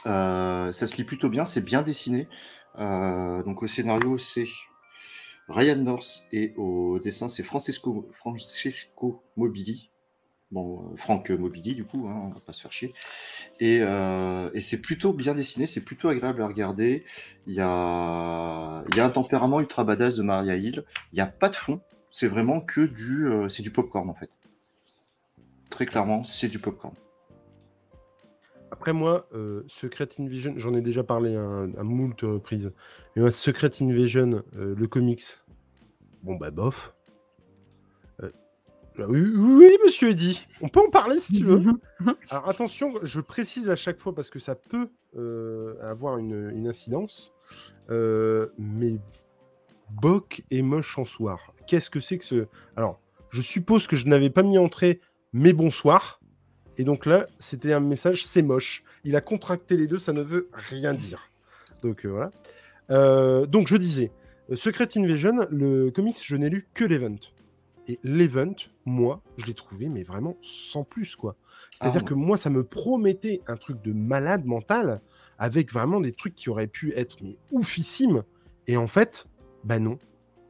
Euh, ça se lit plutôt bien, c'est bien dessiné. Euh, donc au scénario, c'est Ryan North et au dessin, c'est Francesco, Francesco Mobili. Bon, euh, Franck Mobili, du coup, hein, on va pas se faire chier. Et, euh, et c'est plutôt bien dessiné, c'est plutôt agréable à regarder. Il y a, y a un tempérament ultra badass de Maria Hill. Il n'y a pas de fond, c'est vraiment que du, euh, c'est du popcorn en fait. Très clairement, c'est du popcorn. Après moi, euh, Secret Invasion, j'en ai déjà parlé à, à moult reprises. Mais moi, Secret Invasion, euh, le comics, bon bah bof. Euh, bah oui, oui, monsieur Eddy, on peut en parler si tu veux. [LAUGHS] Alors attention, je précise à chaque fois parce que ça peut euh, avoir une, une incidence. Mais Boc et moche en soir. Qu'est-ce que c'est que ce. Alors, Je suppose que je n'avais pas mis entrée mais bonsoir. Et donc là, c'était un message c'est moche. Il a contracté les deux, ça ne veut rien dire. Donc euh, voilà. Euh, donc je disais, euh, Secret Invasion, le comics, je n'ai lu que l'event. Et l'event, moi, je l'ai trouvé, mais vraiment sans plus, quoi. C'est-à-dire Ah. que moi, ça me promettait un truc de malade mental, avec vraiment des trucs qui auraient pu être mais oufissimes. Et en fait, bah non.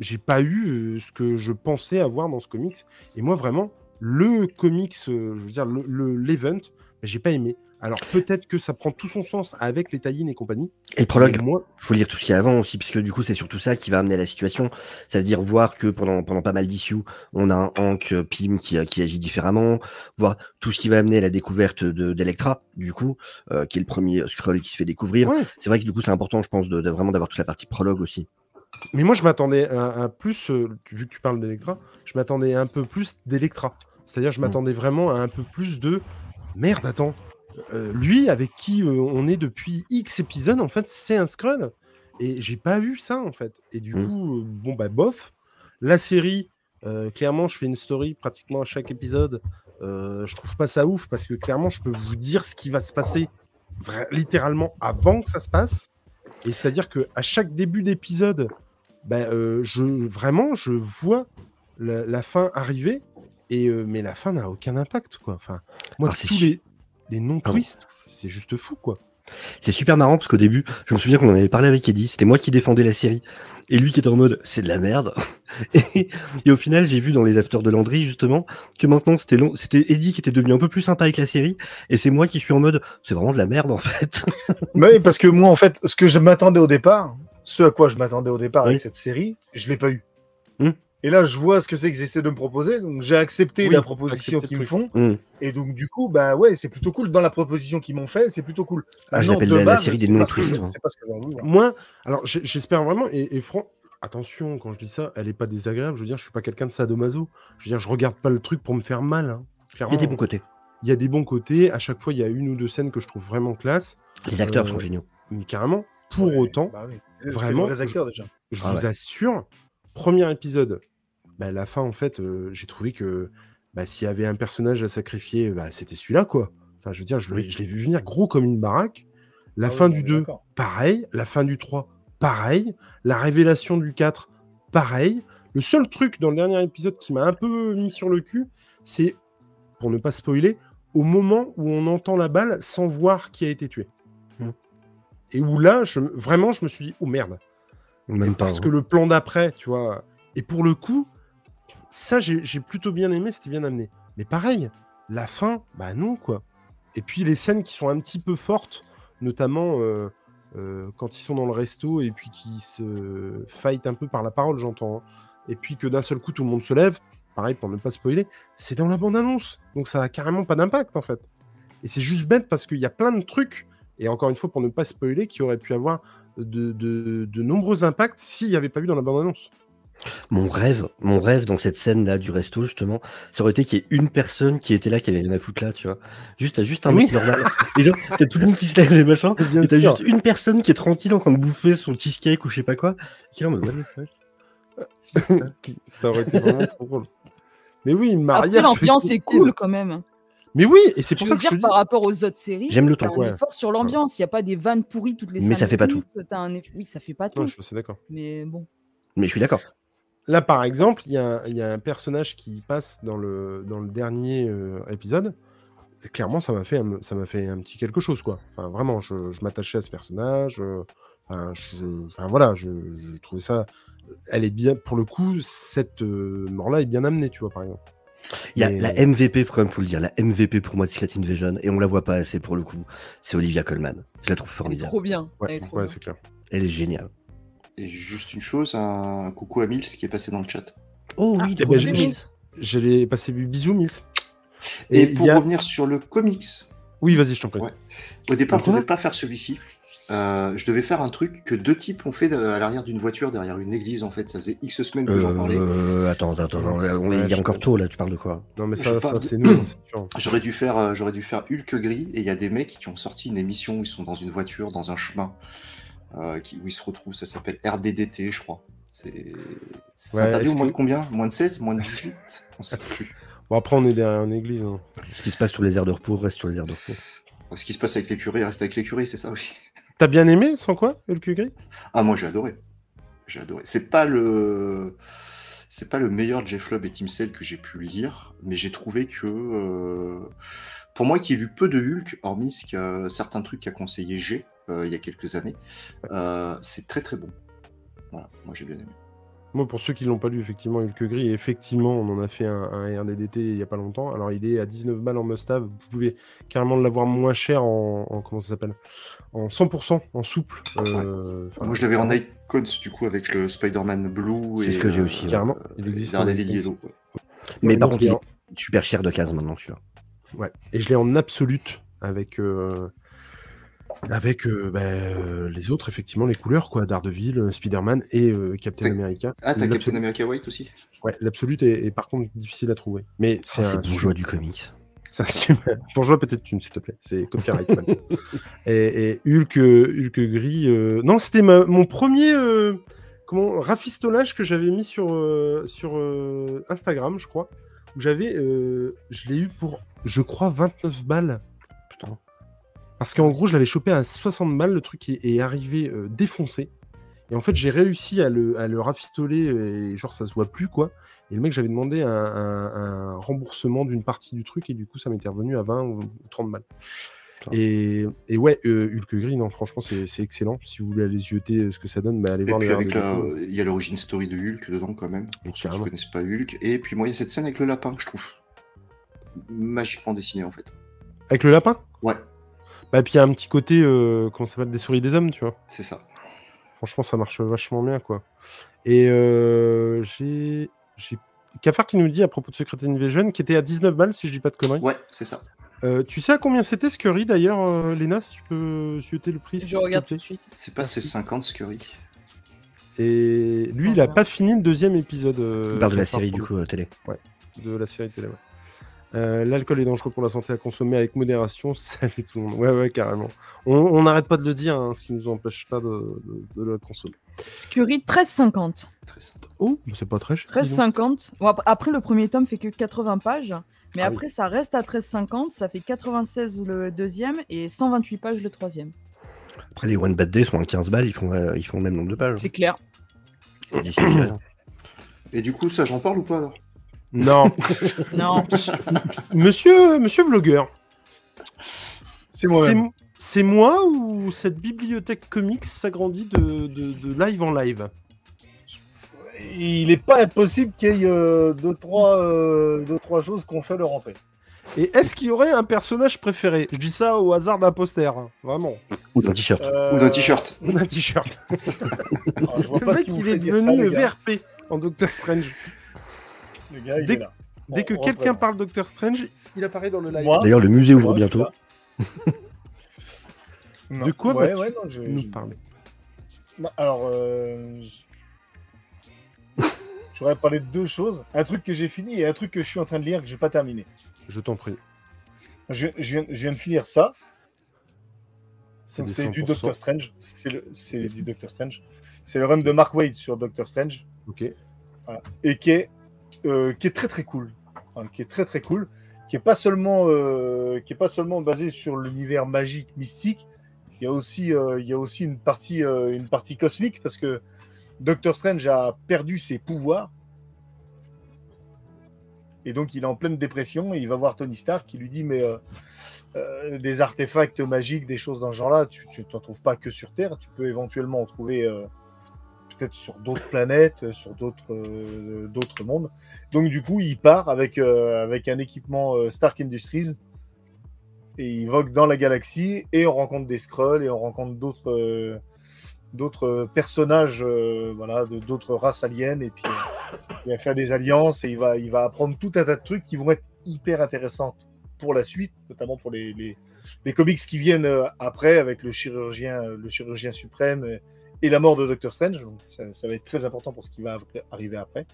J'ai pas eu ce que je pensais avoir dans ce comics. Et moi, vraiment, le comics, euh, je veux dire, le- le- l'event, bah, j'ai pas aimé. Alors peut-être que ça prend tout son sens avec les tie et compagnie. Et le prologue, moi, faut lire tout ce qu'il y a avant aussi, parce que du coup, c'est surtout ça qui va amener à la situation. Ça veut dire voir que pendant, pendant pas mal d'issues, on a un Hank euh, Pym qui, euh, qui agit différemment, voir tout ce qui va amener à la découverte de d'Electra, du coup, euh, qui est le premier Skrull qui se fait découvrir. ouais. C'est vrai que du coup, c'est important, je pense, de, de vraiment d'avoir toute la partie prologue aussi. Mais moi, je m'attendais à, à plus, euh, vu que tu parles d'Electra, je m'attendais un peu plus d'Electra. C'est-à-dire, je Mm. m'attendais vraiment à un peu plus de merde, attends. euh, lui, avec qui euh, on est depuis X épisodes, en fait, c'est un Skrull. Et j'ai pas eu ça, en fait. Et du Mm. coup, euh, bon, bah, bof. La série, clairement, je fais une story pratiquement à chaque épisode. Je trouve pas ça ouf parce que clairement, je peux vous dire ce qui va se passer littéralement avant que ça se passe. Et c'est-à-dire que à chaque début d'épisode, euh, je vraiment je vois la, la fin arriver, et euh, mais la fin n'a aucun impact quoi. Enfin, moi Alors, c'est tous su- les, les non twists, c'est juste fou quoi. C'est super marrant parce qu'au début, je me souviens qu'on en avait parlé avec Eddie, c'était moi qui défendais la série, et lui qui était en mode c'est de la merde. [LAUGHS] et, et au final, j'ai vu dans les afters de Landry justement que maintenant c'était long, c'était Eddie qui était devenu un peu plus sympa avec la série, et c'est moi qui suis en mode c'est vraiment de la merde en fait. [LAUGHS] Oui, parce que moi, en fait, ce que je m'attendais au départ, ce à quoi je m'attendais au départ avec cette série, je l'ai pas eu. Hmm. Et là, je vois ce que c'est qu'ils essaient de me proposer, donc j'ai accepté Oui, la proposition qu'ils me font, Mm. et donc du coup, bah ouais, c'est plutôt cool. Dans la proposition qu'ils m'ont fait, c'est plutôt cool. Ah, je l'appelle de la- série des que twists, hein. Que voir. Moi, alors j'espère vraiment, et, et fran- attention quand je dis ça, elle est pas désagréable. Je veux dire, je suis pas quelqu'un de sadomaso. Je veux dire, je regarde pas le truc pour me faire mal. hein. Il y a des bons côtés. il y a des bons côtés. À chaque fois, il y a une ou deux scènes que je trouve vraiment classe. Les acteurs Euh, sont géniaux. Mais carrément, pour Ouais, autant, bah oui. Vraiment, des vrais acteurs déjà. je Ah vous ouais. assure, premier épisode, bah, la fin, en fait, euh, j'ai trouvé que bah, s'il y avait un personnage à sacrifier, bah, c'était celui-là, quoi. Enfin, je veux dire, je l'ai vu venir gros comme une baraque. La Ah fin du est 2, d'accord. pareil. La fin du 3, pareil. La révélation du 4, pareil. Le seul truc dans le dernier épisode qui m'a un peu mis sur le cul, c'est, pour ne pas spoiler, au moment où on entend la balle sans voir qui a été tué. Hmm. Et où là, je, vraiment, je me suis dit, oh merde. Même pas. Parce hein. que le plan d'après, tu vois. Et pour le coup, ça, j'ai j'ai plutôt bien aimé, c'était bien amené. Mais pareil, la fin, bah non, quoi. Et puis les scènes qui sont un petit peu fortes, notamment euh, euh, quand ils sont dans le resto et puis qui se fight un peu par la parole, j'entends. hein. Et puis que d'un seul coup, tout le monde se lève. Pareil, pour ne pas spoiler, c'est dans la bande-annonce. Donc ça a carrément pas d'impact, en fait. Et c'est juste bête parce qu'il y a plein de trucs, et encore une fois, pour ne pas spoiler, qui auraient pu avoir de, de- de nombreux impacts s'il n'y avait pas eu dans la bande-annonce. Mon rêve, mon rêve dans cette scène-là du resto, justement, ça aurait été qu'il y ait une personne qui était là, qui avait rien à foutre là, tu vois. Juste, t'as juste un Oui. mec normal. Et genre, t'as tout le monde qui se lève et machin. Bien et t'as juste une personne qui est tranquille en train de bouffer son cheesecake ou je sais pas quoi. Qui est en mode, [LAUGHS] ça aurait été vraiment trop drôle. Mais oui, Après, Maria. l'ambiance est cool quand même. Mais oui, et c'est Je pour veux ça que je dire, te par dis. rapport aux autres séries, J'aime le ton. un Ouais. effort sur l'ambiance. Il n'y a pas des vannes pourries toutes les Mais ça fait pas minutes, t'as un Oui, ça fait pas tout. Non, je suis d'accord. Mais bon. Mais je suis d'accord. Là, par exemple, il y, a- il y a un personnage qui passe dans le, dans le dernier euh, épisode. Clairement, ça m'a fait, un- ça m'a fait un petit quelque chose, quoi. Enfin, vraiment, je, je m'attachais à ce personnage. euh, Enfin, je- enfin, voilà, je, je trouvais ça. Elle est bien, pour le coup, cette euh, mort-là est bien amenée, tu vois, par exemple. Il y a la MVP, quand même, faut le dire. La MVP pour moi de Secret Invasion, et on la voit pas assez pour le coup. C'est Olivia Colman. Je la trouve Elle est formidable. trop bien. Elle Ouais, est trop ouais bien. c'est clair. Elle est géniale. Et juste une chose, un coucou à Mills qui est passé dans le chat. Oh Ah, oui, eh de ben, Mills. J'allais passer bisous, Mills. Et, il pour a- revenir sur le comics, Oui, vas-y, je t'en prie. Ouais. au départ, je Pourquoi devais pas faire celui-ci. Euh, je devais faire un truc que deux types ont fait à l'arrière d'une voiture, derrière une église, en fait. Ça faisait X semaines que j'en parlais. Euh, attends, attends, attends, on Ouais, il est encore tôt là, tu parles de quoi? Non, mais ça, ça c'est nous. [COUGHS] J'aurais dû faire, euh, j'aurais dû faire Hulk gris et il y a des mecs qui ont sorti une émission où ils sont dans une voiture, dans un chemin, euh, qui, où ils se retrouvent. Ça s'appelle RDDT, je crois. C'est Ouais, interdit au moins que- de combien? Moins de 16 Moins de 18 [LAUGHS] On sait plus. Bon, après, on est derrière une église. hein. Ce qui se passe sur les aires de repos reste sur les aires de repos. Ce qui se passe avec l'écurie reste avec l'écurie, c'est ça aussi. T'as bien aimé, sans quoi, le cul Ah, moi j'ai adoré. J'ai adoré. C'est pas le. C'est pas le meilleur Jeff Lubb et Tim Sale que j'ai pu lire, mais j'ai trouvé que. euh, Pour moi qui ai lu peu de Hulk, hormis certains trucs qu'a conseillé G euh, il y a quelques années, euh, c'est très très bon. Voilà, moi j'ai bien aimé. Moi, pour ceux qui l'ont pas lu, effectivement, Hulk Gris, effectivement, on en a fait un, un RDDT il y a pas longtemps. Alors, il est à 19 balles en must-have. Vous pouvez carrément l'avoir moins cher en, en- comment ça s'appelle? En 100%, en souple. Euh, moi je l'avais en. Night Codes du coup avec le Spider-Man Blue C'est ce que j'ai aussi, ouais. Carrément, il existe en. Yellow. ouais. Mais par contre, il il est super cher de case maintenant, celui-là. Ouais. Et je l'ai en absolute avec, euh, avec euh, bah, euh, les autres, effectivement, les couleurs, quoi. Daredevil, euh, Spider-Man et euh, Captain America. Ah, t'as L'absolu- Captain America White aussi? Ouais, l'absolute est, est par contre difficile à trouver. Mais c'est Oh, un c'est bourgeois du comics. [LAUGHS] C'est un super. Bourgeois, peut-être une, s'il te plaît. C'est copyright. man. [LAUGHS] et, et Hulk, Hulk gris. euh, Non, c'était ma- mon premier euh, comment rafistolage que j'avais mis sur euh, sur euh, Instagram, je crois. Où j'avais, euh, je l'ai eu pour, je crois, 29 balles. Parce qu'en gros, je l'avais chopé à 60 balles. Le truc est, est arrivé euh, défoncé. Et en fait, j'ai réussi à le, à le rafistoler et genre ça se voit plus quoi. Et le mec, j'avais demandé un, un- un remboursement d'une partie du truc et du coup, ça m'était revenu à 20 ou 30 balles. Et, et ouais, euh, Hulk Gris, non, franchement, c'est excellent. Si vous voulez aller jeter euh, ce que ça donne, bah, allez Et voir puis avec il y a l'origine story de Hulk dedans quand même, pour ceux qui connaissent pas Hulk. Et puis moi il y a cette scène avec le lapin que je trouve magiquement dessinée en fait. Avec le lapin? Ouais, Bah, puis il y a un petit côté, euh, comment ça s'appelle, des souris des hommes, tu vois. c'est ça. Franchement, ça marche vachement bien, quoi. Et euh, j'ai. j'ai- Cafard qui nous dit à propos de Secret Invasion, qui était à 19 balles, si je dis pas de conneries. Ouais, c'est ça. Euh, tu sais à combien c'était Scurry d'ailleurs, euh, Léna, si tu peux jeter le prix Je regarde tout de suite. C'est pas ses 50 Scurry. Et lui, il a pas fini le deuxième épisode. euh, Il parle de la série, du coup, télé. de la série télé. ouais. Euh, L'alcool est dangereux pour la santé à consommer avec modération. [LAUGHS] Salut tout le monde. Ouais, ouais, carrément. On n'arrête pas de le dire, hein, ce qui nous empêche pas de, de- de le consommer. Scurry 13,50. Très simple. Oh, mais c'est pas très cher. dis donc. 13,50. Bon, ap- après, le premier tome fait que 80 pages. Mais Ah oui. après, ça reste à 13,50. Ça fait 96 le deuxième et 128 pages le troisième. Après, les One Bad Day sont à 15 balles, ils font, euh, ils font le même nombre de pages. C'est clair. [COUGHS] Et du coup, ça j'en parle ou pas alors? Non. [LAUGHS] Non. monsieur, monsieur vlogueur, C'est moi-même. c'est moi ou cette bibliothèque comics s'agrandit de, de- de live en live? Il n'est pas impossible qu'il y ait euh, deux, trois, euh, deux, trois choses qu'on fait leur rentrée. Et est-ce qu'il y aurait un personnage préféré? Je dis ça au hasard d'un poster, hein, vraiment. Ou d'un t-shirt. Euh, Ou d'un t-shirt. [LAUGHS] Ou d'un t-shirt. vois Le mec, il est devenu. VRP en Doctor Strange. Le gars, il Dès- est là. Dès On- que quelqu'un parle Doctor Strange, il apparaît dans le live. D'ailleurs, le musée ouvre moi, bientôt. [LAUGHS] De quoi ouais, vas-tu ouais, non, je, nous je- parler Non, alors, euh, je- j'aurais parlé de deux choses. Un truc que j'ai fini et un truc que je suis en train de lire que j'ai pas terminé. Je t'en prie. Je, je viens, je viens de finir ça. C'est du 100%. Doctor Strange. C'est du Doctor Strange. C'est le run de Mark Waid sur Doctor Strange Ok. et qui est, euh, qui est très très cool. Enfin, qui est très très cool. Qui est pas seulement, euh, qui est pas seulement basé sur l'univers magique mystique. Il y a aussi, euh, il y a aussi une partie, une partie cosmique parce que Doctor Strange a perdu ses pouvoirs. Et donc il est en pleine dépression et il va voir Tony Stark qui lui dit mais des artefacts magiques, des choses dans ce genre-là, tu n'en trouves pas que sur Terre, tu peux éventuellement en trouver peut-être sur d'autres planètes, euh, sur d'autres euh, d'autres mondes. Donc du coup, il part avec, euh, avec un équipement Stark Industries et il vogue dans la galaxie et on rencontre des Skrulls et on rencontre d'autres d'autres personnages voilà, d'autres races aliens et puis il va faire des alliances et il va, il va apprendre tout un tas de trucs qui vont être hyper intéressants pour la suite, notamment pour les, les, comics qui viennent après avec le chirurgien, le chirurgien suprême et la mort de Doctor Strange. Donc ça, ça va être très important pour ce qui va arriver après.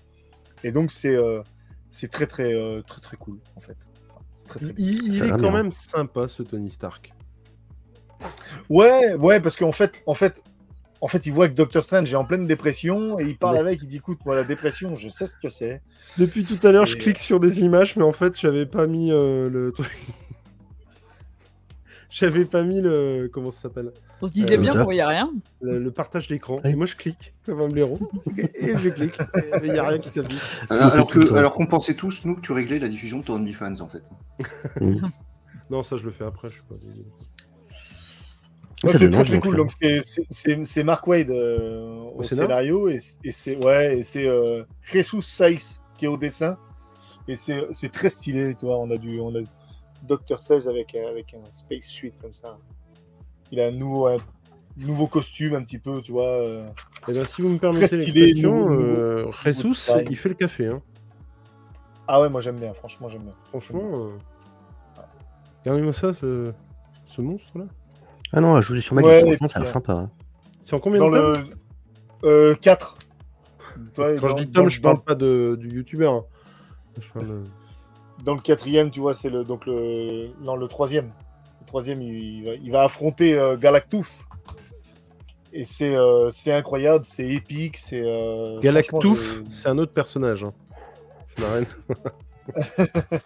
Et donc c'est euh, c'est très très euh, très très cool en fait. C'est très, très Il, il- il Ça est quand bien. même sympa ce Tony Stark. Ouais, ouais, parce qu'en fait, en fait, en fait, il voit que Doctor Strange est en pleine dépression et il parle avec, il dit écoute, moi la dépression, je sais ce que c'est. Depuis tout à l'heure, je clique sur des images, mais en fait, j'avais pas mis euh, le truc. J'avais pas mis le. Comment ça s'appelle On se disait Euh, bien qu'on voyait rien. le, le partage d'écran. Oui. Et moi, je clique comme un blaireau. et je clique. Il n'y a rien qui s'affiche. Alors, alors que, alors qu'on pensait tous, nous, que tu réglais la diffusion de ton OnlyFans, en fait. [LAUGHS] Non, ça, je le fais après. Je suis pas. Ouais, Ça c'est très très cool. Donc c'est- Mark Wade euh, au, Au scénar scénario et, et c'est ouais et c'est euh, Jesus Saiz qui est au dessin et c'est c'est très stylé. Tu vois, on a du on a Doctor Strange avec euh, avec un space suit comme ça. Il a un nouveau un nouveau costume un petit peu, tu vois. euh. Et ben, si vous me permettez l'expression, euh, design. il fait le café. Hein. Ah ouais, moi j'aime bien. Franchement, j'aime bien. Franchement. Euh... Regardez-moi ça, ce, ce monstre-là. Ah non, je vous ai sur ma Ouais, liste, et franchement, ça a l'air sympa. hein. C'est en combien Dans de tomes le euh, 4. Quand je dis tome, je parle pas de, du youtubeur. hein. Je parle dans le quatrième, tu vois, c'est le donc le non le troisième. Le troisième, il, il va, il va affronter euh, Galactus. Et c'est euh, c'est incroyable, c'est épique, c'est. euh, Galactus, c'est un autre personnage. hein. N'a rien-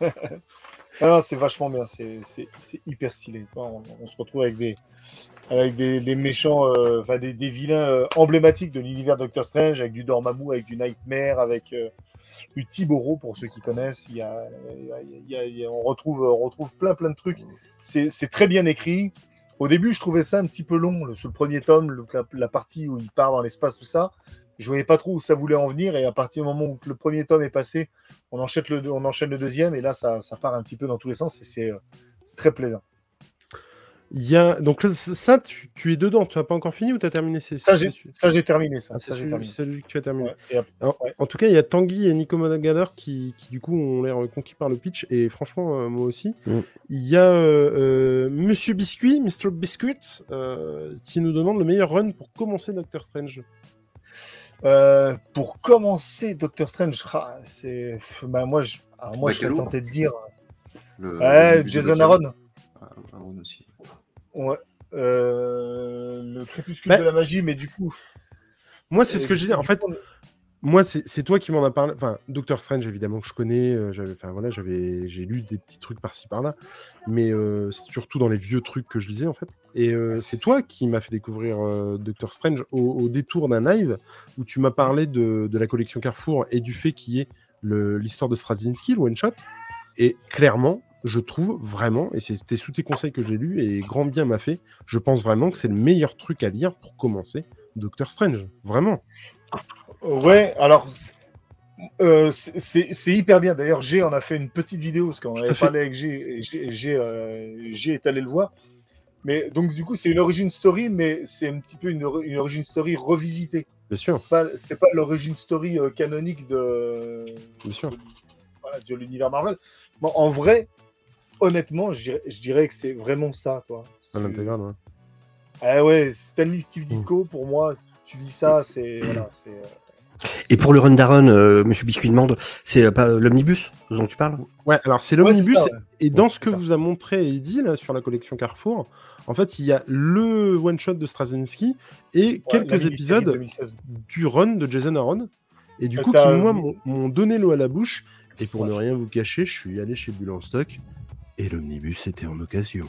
j'ai- Ah non, c'est vachement bien, c'est c'est- c'est hyper stylé. On, on se retrouve avec des avec des, des méchants, euh, enfin des, des vilains euh, emblématiques de l'univers Doctor Strange, avec du Dormammu, avec du Nightmare, avec du Tiboro pour ceux qui connaissent. On retrouve on retrouve plein plein de trucs. C'est très bien écrit. Au début, je trouvais ça un petit peu long, le, premier tome, la, partie où il part dans l'espace, tout ça. Je voyais pas trop où ça voulait en venir, et à partir du moment où le premier tome est passé, on enchaîne le, deuxième, et là, ça, ça part un petit peu dans tous les sens, et c'est euh, c'est très plaisant. Il y a... Donc ça, tu, tu es dedans. Tu n'as pas encore fini ou tu as terminé ces- Ça, j'ai ces- ça, j'ai terminé, ça. Ah, c'est ça, j'ai celui, terminé. celui que tu as terminé. Ouais, et après- En, Ouais. en tout cas, il y a Tanguy et Nico Monagador qui, qui, du coup, ont l'air conquis par le pitch. Et franchement, euh, moi aussi. Mm. Il y a euh, euh, Monsieur Biscuit, Mr. Biscuit, euh, qui nous demande le meilleur run pour commencer Doctor Strange. Euh, pour commencer Doctor Strange, ah, c'est. bah, moi, je... Alors, moi, je serais Bacalo. tenté de dire. Le, Ouais, le- Jason le- Aussi. Ouais. Euh, le crépuscule Bah, de la magie, mais du coup. Moi, c'est ce euh, que je disais. En fait, coup, Moi, c'est toi qui m'en as parlé. Enfin, Doctor Strange, évidemment, que je connais. euh, j'avais, enfin voilà, j'avais, j'ai lu des petits trucs par-ci par-là, mais euh, c'est surtout dans les vieux trucs que je lisais en fait. Et euh, c'est toi qui m'as fait découvrir euh, Doctor Strange au, au détour d'un live où tu m'as parlé de, de la collection Carrefour et du fait qu'il y ait l'histoire de Straczynski, le one shot. Et clairement, je trouve vraiment, et c'était sous tes conseils que j'ai lu et grand bien m'a fait. Je pense vraiment que c'est le meilleur truc à lire pour commencer Doctor Strange, vraiment. Ouais, alors c'est- euh, c'est hyper bien. D'ailleurs, G en a fait une petite vidéo parce qu'on avait parlé avec G. et G, euh, G est allé le voir. Mais donc du coup, c'est une origin story, mais c'est un petit peu une, une origin story revisitée. Bien sûr, C'est pas pas l'origin story euh, canonique de bien sûr. de l'univers Marvel. Bon, en vrai, honnêtement, je dirais, je dirais que c'est vraiment ça, toi. C'est- l'intégrale, ouais. Ah ouais, Stanley Steve Mm. Ditko, pour moi, tu lis ça, c'est voilà, c'est. euh, Et pour le run d'Aaron, euh, Monsieur Biscuit demande, c'est euh, pas l'omnibus dont tu parles? Ouais, alors c'est l'omnibus. ouais. Et dans Ouais, ce que ça. vous a montré Eddie là, sur la collection Carrefour, en fait, il y a le one-shot de Straczynski et quelques épisodes 2016. du run de Jason Aaron. Et du coup, qui, moi, m'ont- m'ont donné l'eau à la bouche. Et pour Ouais. ne rien vous cacher, je suis allé chez Bulle en stock et l'omnibus était en occasion.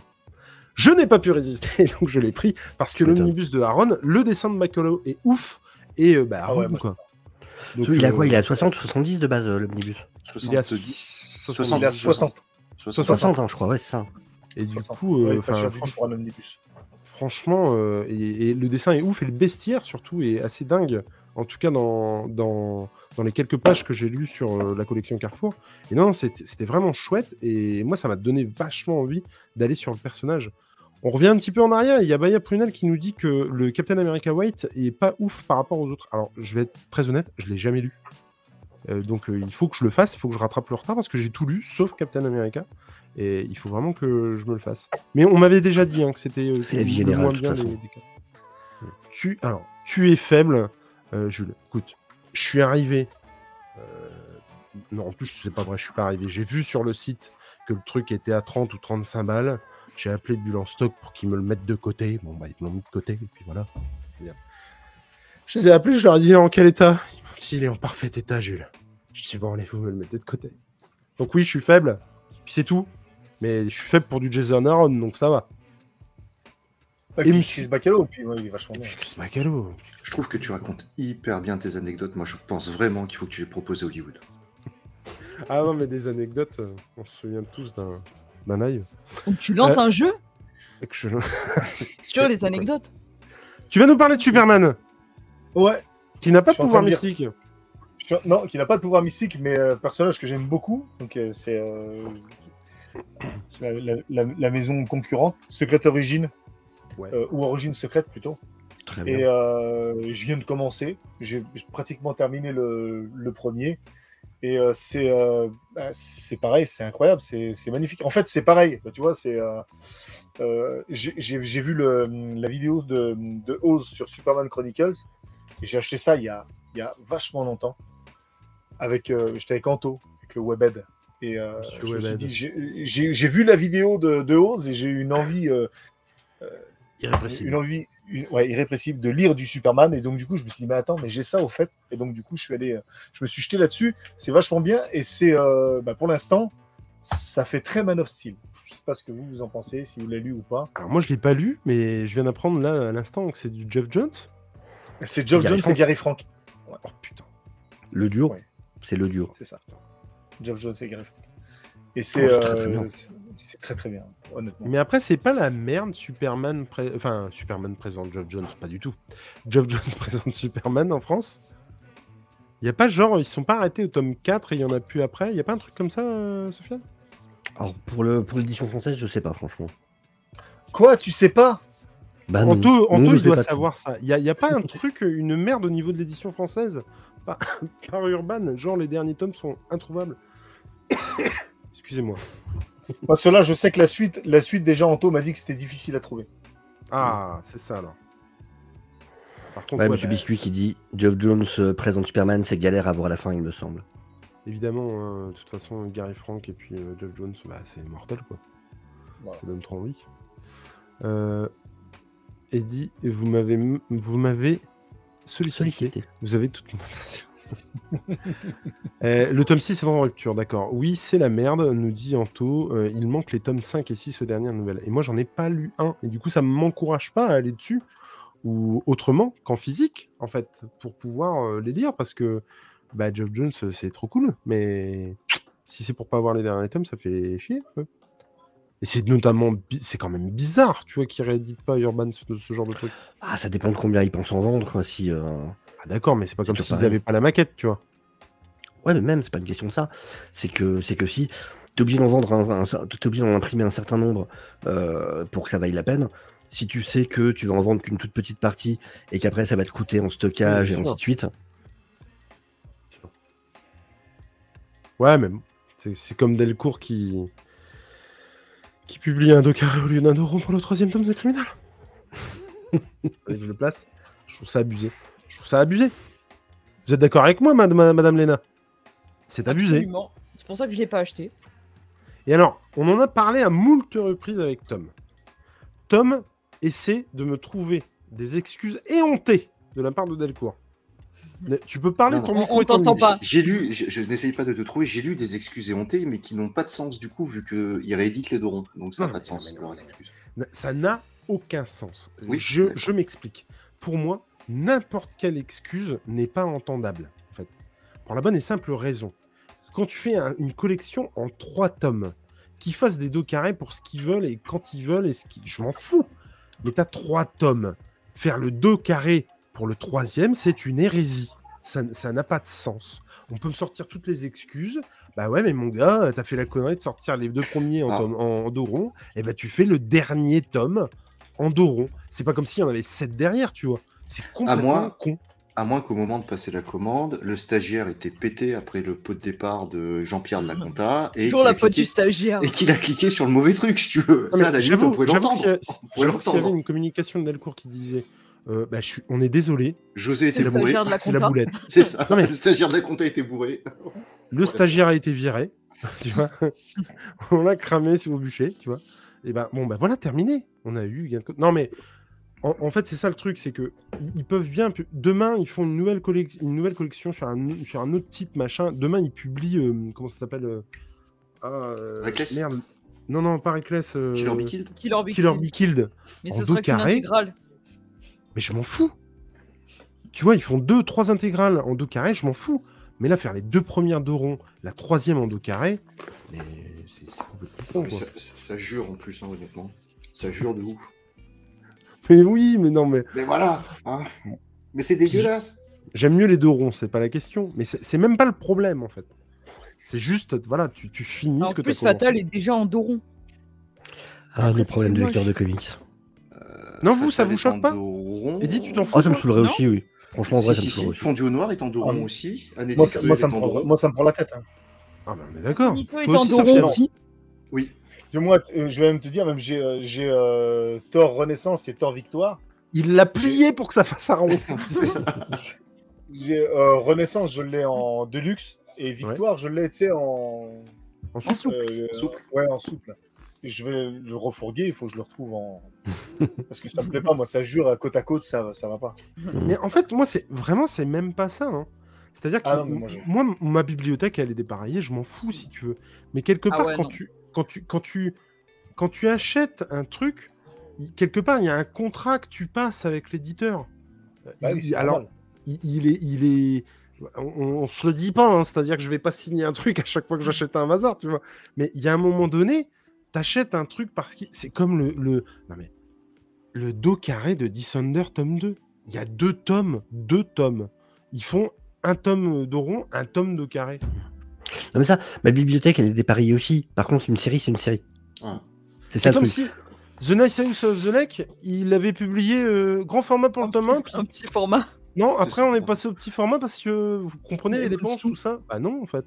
Je n'ai pas pu résister, [LAUGHS] donc je l'ai pris parce que l'omnibus de Aaron, le dessin de Macolo est ouf et euh, bah, Ah ouais, quoi. Donc, il a euh, quoi Il a 60 70 de base, euh, l'omnibus? Il est à 70. 60. Il a 60. 60. 60, hein, je crois, ouais, c'est ça. Et du 60. coup, euh, Ouais, franchement, un omnibus. Franchement, euh, et, et le dessin est ouf et le bestiaire surtout est assez dingue. En tout cas, dans, dans, dans les quelques pages que j'ai lues sur euh, la collection Carrefour. Et non, c'était vraiment chouette. Et moi, ça m'a donné vachement envie d'aller sur le personnage. On revient un petit peu en arrière. Il y a Baya Prunel qui nous dit que le Captain America White est pas ouf par rapport aux autres. Alors, je vais être très honnête, je l'ai jamais lu. Euh, donc, euh, il faut que je le fasse. Il faut que je rattrape le retard parce que j'ai tout lu sauf Captain America. Et il faut vraiment que je me le fasse. Mais on m'avait déjà dit hein, que c'était euh, C'est la vie le générale, moins de toute bien façon. des- des cas. Tu, alors, tu es faible, Jules. Écoute, je suis arrivé. euh, non, en plus, c'est pas vrai, je suis pas arrivé. J'ai vu sur le site que le truc était à 30 ou 35 balles. J'ai appelé Bulle en stock pour qu'ils me le mettent de côté. Bon, bah, ils me l'ont mis de côté, et puis voilà. Je les ai appelés, je leur ai dit en quel état? Ils m'ont dit il est en parfait état, Jules. Je dis bon, allez, vous me le mettez de côté. Donc oui, je suis faible, puis c'est tout. Mais je suis faible pour du Jason Aaron, donc ça va. Et Chris Bacalo, puis ouais, il est vachement bien. Chris Macalo. Je trouve que tu racontes hyper bien tes anecdotes. Moi, je pense vraiment qu'il faut que tu les proposes à Hollywood. Ah non, mais des anecdotes, euh, on se souvient tous d'un d'un live. Donc tu lances Euh, un jeu je- [LAUGHS] sur les anecdotes. Tu vas nous parler de Superman, Ouais, qui n'a pas de pouvoir de mystique. je non, qui n'a pas de pouvoir mystique, mais euh, personnage que j'aime beaucoup. Donc euh, c'est euh, c'est la, la- la- la maison concurrente, Secret Origin, Ouais. euh, ou Origine secrète plutôt. Très bien. Et euh, je viens de commencer. J'ai pratiquement terminé le, le premier. Et euh, c'est euh, bah, c'est pareil, c'est incroyable, c'est c'est magnifique. En fait, c'est pareil, tu vois. C'est euh, euh, j'ai vu le, la vidéo de, de Oz sur Superman Chronicles. Et j'ai acheté ça il y a, il y a vachement longtemps. Avec, euh, j'étais avec Anto, avec le Webhead. Et euh, j'ai- vu la vidéo de, de Oz et j'ai eu une envie. euh, Irrépressible. une envie une- ouais, irrépressible de lire du Superman et donc du coup je me suis dit mais attends mais j'ai ça au fait et donc du coup je suis allé euh, je me suis jeté là-dessus c'est vachement bien et c'est euh, bah, pour l'instant ça fait très Man of Steel je sais pas ce que vous vous en pensez si vous l'avez lu ou pas Alors moi, je l'ai pas lu, mais je viens d'apprendre là à l'instant que c'est du Jeff Jones. c'est Gary Jones et. Gary Frank Oh putain. Le duo, Ouais. c'est le duo. c'est ça Geoff Jones et Gary Frank et c'est Oh, c'est très, très bien. honnêtement Mais après, c'est pas la merde Superman. pré- Enfin, Superman présente Jeff Jones, pas du tout. Jeff Jones [LAUGHS] présente Superman en France. Il y a pas genre, ils sont pas arrêtés au tome 4 et il y en a plus après. Il y a pas un truc comme ça, euh, Sofiane? Alors pour le pour l'édition française, je sais pas franchement. quoi tu sais pas? Bah non. Anto, il doit tout. savoir ça. Il y a, il y a pas un [LAUGHS] truc, une merde au niveau de l'édition française? Par, [LAUGHS] par Urban. Genre, les derniers tomes sont introuvables. [COUGHS] Excusez-moi. Moi cela je sais que la suite la suite déjà Anto m'a dit que c'était difficile à trouver Ah, c'est ça alors. Par contre, Ouais, ouais, bah, Biscuit qui dit Geoff Jones euh, présente Superman, c'est galère à voir la fin, il me semble. évidemment, hein, de toute façon, Gary Frank et puis euh, Jeff Jones, bah, c'est mortel quoi. Voilà. Ça donne trop envie. Euh, Eddie, vous m'avez, vous m'avez sollicité. Sollicité. Vous avez toute mon attention. [LAUGHS] Euh, le tome 6 est en rupture, d'accord. Oui, c'est la merde, nous dit Anto. Euh, il manque les tomes 5 et 6 aux dernières nouvelles. Et moi, j'en ai pas lu un. Et du coup, ça ne m'encourage pas à aller dessus. Ou autrement qu'en physique, en fait, pour pouvoir euh, les lire. Parce que bah, Geoff Jones, c'est trop cool. Mais si c'est pour pas avoir les derniers tomes, ça fait chier. Et c'est notamment, c'est quand même bizarre, tu vois, qu'ils rééditent pas Urban ce, genre de truc. Ah, ça dépend de combien ils pensent en vendre. Si, Ah, d'accord, mais c'est pas comme s'ils pareil. avaient pas la maquette, tu vois. Ouais, mais même, c'est pas une question de ça. C'est que, c'est que si tu es obligé d'en vendre, un, un- t'es obligé d'en imprimer un certain nombre euh, pour que ça vaille la peine. Si tu sais que tu vas en vendre qu'une toute petite partie et qu'après ça va te coûter en stockage et ainsi de suite, Ouais, mais c'est c'est comme Delcourt qui qui publie un 2 carré au lieu d'un euro pour le troisième tome de Criminal. [LAUGHS] Je le place. Je trouve ça abusé. Je trouve ça abusé. Vous êtes d'accord avec moi, madame, madame Léna? C'est abusé. Absolument. C'est pour ça que je l'ai pas acheté. Et alors, on en a parlé à moult reprises avec Tom. Tom essaie de me trouver des excuses éhontées de la part de Delcourt. Mais tu peux parler, Non, ton non, micro on t'entend pas. J'ai lu, je, je n'essaye pas de te trouver, j'ai lu des excuses éhontées, mais qui n'ont pas de sens du coup, vu qu'ils rééditent les deux ronds. Donc ça n'a pas de sens, mais-. Ça n'a aucun sens. Oui, je d'accord. je m'explique. Pour moi, n'importe quelle excuse n'est pas entendable. En fait. Pour la bonne et simple raison. Quand tu fais un- une collection en trois tomes, qu'ils fassent des dos carrés pour ce qu'ils veulent et quand ils veulent, et ce qui... je m'en fous. Mais t'as trois tomes. Faire le dos carré pour le troisième, c'est une hérésie. Ça ça n'a pas de sens. On peut me sortir toutes les excuses. Bah ouais, mais mon gars, t'as fait la connerie de sortir les deux premiers en, Ah. tome- en, en dos rond. Et bah tu fais le dernier tome en dos rond. C'est pas comme s'il y en avait sept derrière, tu vois. C'est complètement moi, con. À moins qu'au moment de passer la commande, le stagiaire était pété après le pot de départ de Jean-Pierre de la Compta et Toujours qu'il a la faute du cliqué- stagiaire. et qu'il a cliqué sur le mauvais truc, si tu veux. Non, Ça, à la limite, on que l'entendre. s'il y a- On pourrait j'avoue que s'il y avait une communication de Delcourt qui disait euh, bah, je suis- on est désolé, José C'est était le bourré. stagiaire de la c'est la boulette. C'est ça. Non, mais- Le stagiaire de la compta était bourré. Le stagiaire a été viré, [LAUGHS] tu vois. on l'a cramé sur le bûcher, tu vois. Et ben bon, ben voilà, terminé. On a eu. Non mais en, en fait, c'est ça le truc, c'est que ils, peuvent bien. Demain, ils font une nouvelle, une nouvelle collection sur un, sur un autre titre, machin. Demain, ils publient. euh, comment ça s'appelle euh, ah, euh, Reckless Merde. Non, non, pas Reckless. euh, Killer Be Killed Killer Be Killer. Be Killed. Mais en ce sera carré. intégrale. Mais je m'en fous. Tu vois, ils font deux, trois intégrales en dos carré, je m'en fous. Mais là, faire les deux premières dos ronds, la troisième en dos carré, mais c'est complètement ça jure en plus, hein, honnêtement. Ça jure de ouf. Mais oui, mais non, mais Mais voilà hein. Mais c'est dégueulasse j'aime mieux les deux ronds, c'est pas la question. Mais c'est même pas le problème, en fait. C'est juste, voilà, tu, tu finis ce que tu plus, Fatal est déjà en dos rond. Ah, c'est problèmes de lecteur de comics. Non, vous, ça vous choque pas rond. Eddie, tu t'en fous Ah, ça me saoulerait aussi, oui. Franchement, en vrai, Si, ça me si, saoulerait si. aussi. Fondu au noir est en dos Ah, rond aussi. Moi, ça, me en prend, la tête. hein. Ah, bah, mais d'accord. Nico Toi est en non aussi. Oui. Moi, euh, je vais même te dire, même j'ai euh, j'ai, euh, Thor Renaissance et Thor Victoire. Il l'a plié pour que ça fasse un rond. [LAUGHS] [LAUGHS] J'ai euh, Renaissance, je l'ai en deluxe et Victoire, je l'ai, tu sais, en En souple. euh, Souple. Ouais, en souple. Et je vais le refourguer, il faut que je le retrouve en. [LAUGHS] Parce que ça me plaît pas, moi, ça jure à côte à côte, ça, ça va pas. Mais en fait, moi, c'est vraiment, c'est même pas ça. hein. C'est-à-dire que Ah non, mais moi, je- moi, ma bibliothèque, elle est dépareillée, je m'en fous si tu veux. Mais quelque Ah part, ouais, quand, non. tu, quand, tu, quand, tu, quand tu achètes un truc, quelque part, il y a un contrat que tu passes avec l'éditeur. Bah oui, alors, il, il est, il est, on, on se le dit pas, hein, c'est-à-dire que je vais pas signer un truc à chaque fois que j'achète un bazar, tu vois. Mais il y a un moment donné, t'achètes un truc parce que c'est comme le, le, non mais, le dos carré de Dissonder tome 2. Il y a deux tomes, deux tomes. Ils font un tome de rond, un tome de carré. Non, mais ça, ma bibliothèque, elle est dépareillée aussi. Par contre, une série, c'est une série. C'est ça comme truc. si The Nice House of the Lake, il avait publié euh, grand format pour le tome petit- 1, puis un petit format. non, après on est passé au petit format parce que vous comprenez les dépenses, tout ça Bah non, en fait.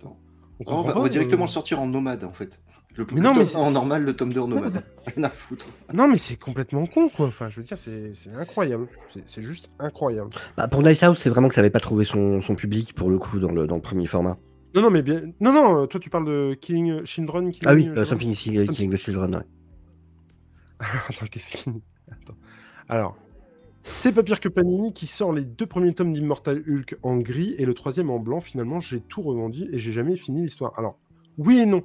On, va, pas, on va directement euh. le sortir en nomade en fait. Le, Mais le non, mais tome c'est- en normal, le tome 2 en nomade. Rien à foutre. Non, mais c'est complètement con, quoi. Enfin, je veux dire, c'est c'est incroyable. C'est- juste incroyable. Bah, pour Nice House, c'est vraiment que ça avait pas trouvé son, son public, pour le coup, dans le, dans le premier format. Non, non, mais bien. Non, non, toi, tu parles de Killing Children. Killing, Ah oui, euh, Something is Killing the Children, ouais. [LAUGHS] Attends, qu'est-ce qu'il Attends. Alors, c'est pas pire que Panini qui sort les deux premiers tomes d'Immortal Hulk en gris et le troisième en blanc. Finalement, j'ai tout revendu et j'ai jamais fini l'histoire. Alors, oui et non.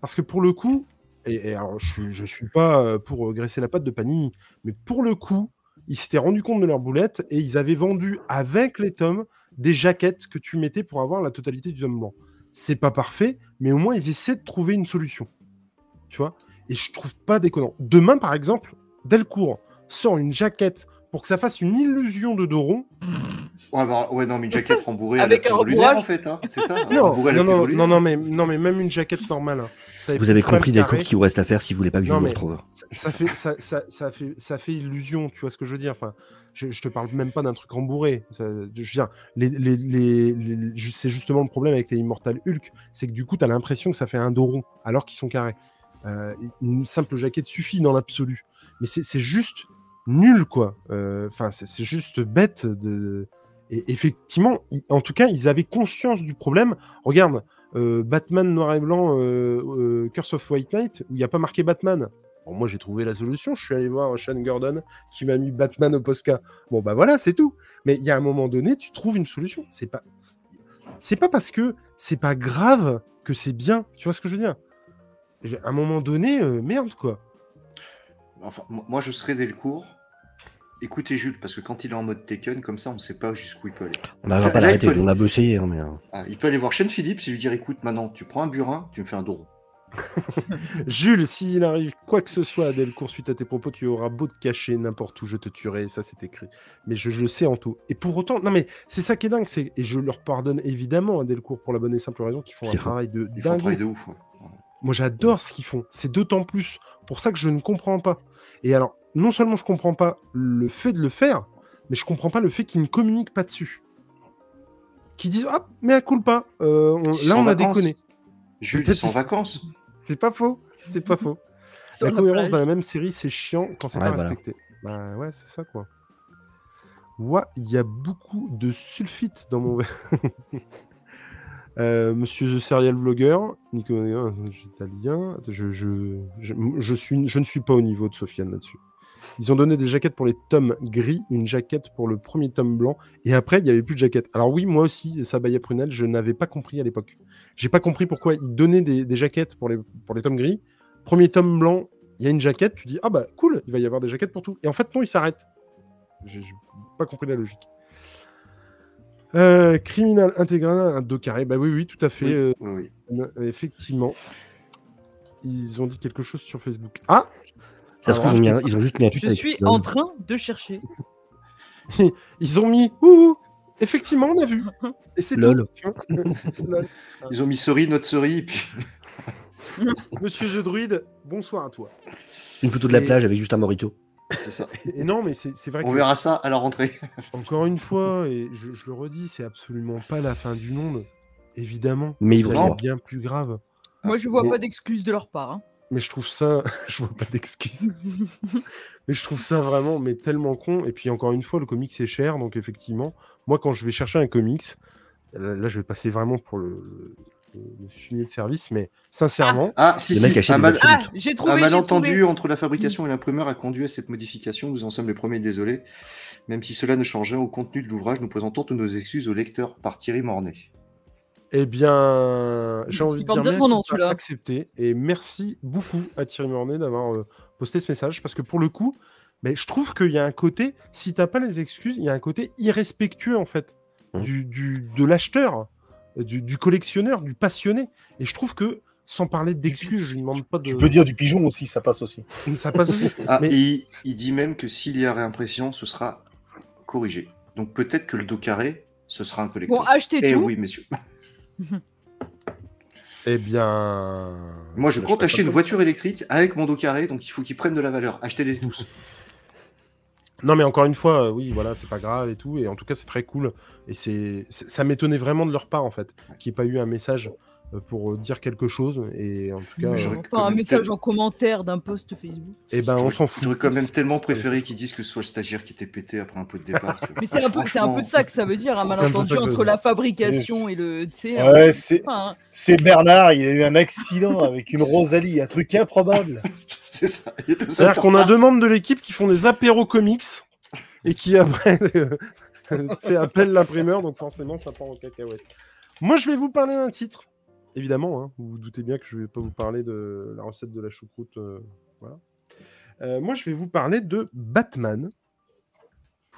Parce que pour le coup, et, et alors je, je suis pas euh, pour euh, graisser la patte de Panini, mais pour le coup, ils s'étaient rendus compte de leur boulette et ils avaient vendu avec les tomes des jaquettes que tu mettais pour avoir la totalité du tome blanc. C'est pas parfait, mais au moins ils essaient de trouver une solution. Tu vois? Et je trouve pas déconnant. Demain, par exemple, Delcourt sort une jaquette pour que ça fasse une illusion de dos rond. Ouais, bah, ouais, non, mais une jaquette rembourrée [LAUGHS] Avec un lunaire, en fait. Hein. C'est ça Non, la non, non, non, non, mais, non, mais même une jaquette normale. hein. Vous avez compris des cours qu'il vous reste à faire si vous voulez pas que je vous retrouve. ça, ça fait, ça, fait, ça fait illusion, tu vois ce que je veux dire enfin, je, je te parle même pas d'un truc rembourré. Je veux dire, les, les, les, les- ju- c'est justement le problème avec les Immortal Hulk, c'est que du coup, tu as l'impression que ça fait un dos rond, alors qu'ils sont carrés. Euh, une simple jaquette suffit dans l'absolu. Mais c'est juste nul, quoi. Euh, Enfin, c'est c'est juste bête. De... Et effectivement, en tout cas, ils avaient conscience du problème. Regarde, euh, Batman noir et blanc, euh, euh, Curse of White Knight, où il n'y a pas marqué Batman. Moi, j'ai trouvé la solution. Je suis allé voir Sean Gordon qui m'a mis Batman au Posca. Bon, bah voilà, c'est tout. Mais il y a un moment donné, tu trouves une solution. C'est pas, c'est pas parce que c'est pas grave que c'est bien. Tu vois ce que je veux dire? À un moment donné, euh, merde, quoi. Enfin, mo- moi, je serais Delcourt. Écoutez Jules, parce que quand il est en mode Taken, comme ça, on ne sait pas jusqu'où il peut aller. On n'arrivera pas à l'arrêter, peut aller- on a bossé, hein, mais... euh, Ah, il peut aller voir Shane Phillips et lui dire écoute, maintenant, tu prends un burin, tu me fais un dos rond. [LAUGHS] Jules, s'il arrive quoi que ce soit à Delcourt suite à tes propos, tu auras beau te cacher n'importe où, je te tuerai. Ça, c'est écrit. Mais je, le sais en tout. Et pour autant, non, mais c'est ça qui est dingue. c'est- Et je leur pardonne évidemment à Delcourt pour la bonne et simple raison qu'ils font un travail de Il fait un travail de ouf. ouais. Moi, j'adore ce qu'ils font. C'est d'autant plus pour ça que je ne comprends pas. Et alors, non seulement je comprends pas le fait de le faire, mais je comprends pas le fait qu'ils ne communiquent pas dessus. Qui disent ah mais à cool pas. on- Ils là, on a vacances. déconné. Jules, sont en vacances. C'est pas faux. C'est pas faux. [LAUGHS] La cohérence dans la même série, c'est chiant quand c'est Ouais, pas voilà. respecté. Bah ouais, c'est ça quoi. Ouais, il y a beaucoup de sulfite dans mon verre. [LAUGHS] Euh, Monsieur The Serial Vlogger, Nico, euh, italien. Je, je, je, je suis, je ne suis pas au niveau de Sofiane là-dessus. Ils ont donné des jaquettes pour les tomes gris, une jaquette pour le premier tome blanc, et après, il n'y avait plus de jaquette. Alors oui, moi aussi, Sabaya Prunel, je n'avais pas compris à l'époque. J'ai pas compris pourquoi ils donnaient des, des jaquettes pour les, pour les tomes gris. Premier tome blanc, il y a une jaquette, tu dis, ah bah cool, il va y avoir des jaquettes pour tout. Et en fait, non, il s'arrête. J'ai pas compris la logique. Euh, criminal intégral, un dos carré. Bah oui, oui, tout à fait. Oui, euh, oui, oui. euh, effectivement. Ils ont dit quelque chose sur Facebook. Ah Ça se Alors, trouve, ils ont mis un- ils ont juste mis un tweet Je avec suis en train de chercher. [LAUGHS] Ils ont mis ouh, effectivement, on a vu. Et c'est Lol. tout. [LAUGHS] Lol. Ils ont mis cerise, notre cerise, et puis [LAUGHS] Monsieur The Druid, bonsoir à toi. Une photo de la Et- plage avec juste un morito. c'est ça. Et non, mais c'est c'est vrai On que, verra ça à la rentrée. encore une fois, et je, je le redis, c'est absolument pas la fin du monde. Évidemment. Mais ils vont bien plus grave. Moi, je vois mais- pas d'excuses de leur part. hein. Mais je trouve ça, [LAUGHS] je vois pas d'excuses. [LAUGHS] mais je trouve ça vraiment, mais tellement con. Et puis encore une fois, le comics c'est cher, donc effectivement, moi quand je vais chercher un comics, là, là, je vais passer vraiment pour le, le, le fumier de service, mais sincèrement, Ah, si, Le si, un, des mal- absolus. Ah, j'ai trouvé. un j'ai malentendu trouvé. entre la fabrication et l'imprimeur a conduit à cette modification. Nous en sommes les premiers désolés. Même si cela ne change rien au contenu de l'ouvrage, nous présentons toutes nos excuses au lecteur par Thierry Mornay. Eh bien, j'ai envie de dire son nom, celui-là. accepté et merci beaucoup à Thierry Mornay d'avoir euh, posté ce message parce que pour le coup, mais je trouve qu'il y a un côté, si t'as pas les excuses, il y a un côté irrespectueux en fait Mhm. du, du- de l'acheteur, du, du collectionneur, du passionné. Et je trouve que sans parler d'excuses, je ne demande pas de. Tu peux dire du pigeon aussi, ça passe aussi. Ça passe aussi. Ah, Mais- et il, il dit même que s'il y a réimpression, ce sera corrigé. Donc peut-être que le dos carré, ce sera un collector. Bon, achetez Eh tout. oui, messieurs. [LAUGHS] Eh bien. Moi, je compte acheter une voiture électrique avec mon dos carré, donc il faut qu'ils prennent de la valeur. Achetez-les tous. [LAUGHS] Non, mais encore une fois, euh, oui, voilà, c'est pas grave et tout. Et en tout cas, c'est très cool. Et c'est, ça m'étonnait vraiment de leur part, en fait, qu'il n'y ait pas eu un message pour euh, dire quelque chose. Et en tout cas, Mais euh, j'aurais- un message en commentaire d'un post Facebook. eh ben, on s'en fout. J'aurais quand même C'est- tellement préféré qu'ils disent que ce soit le stagiaire qui était pété après un pot de départ. [LAUGHS] Mais c'est un, peu, c'est un peu ça que ça veut dire, un malentendu entre la fabrication et le. C'est hein. c'est Bernard, il a eu un accident avec une Rosalie, un truc improbable. [LAUGHS] C'est-à-dire qu'on a deux membres de l'équipe qui font des apéros comics et qui après [LAUGHS] euh, appellent l'imprimeur, donc forcément ça part en cacahuète. Moi je vais vous parler d'un titre, évidemment, hein, vous vous doutez bien que je vais pas vous parler de la recette de la choucroute. euh, voilà. Euh, moi je vais vous parler de Batman.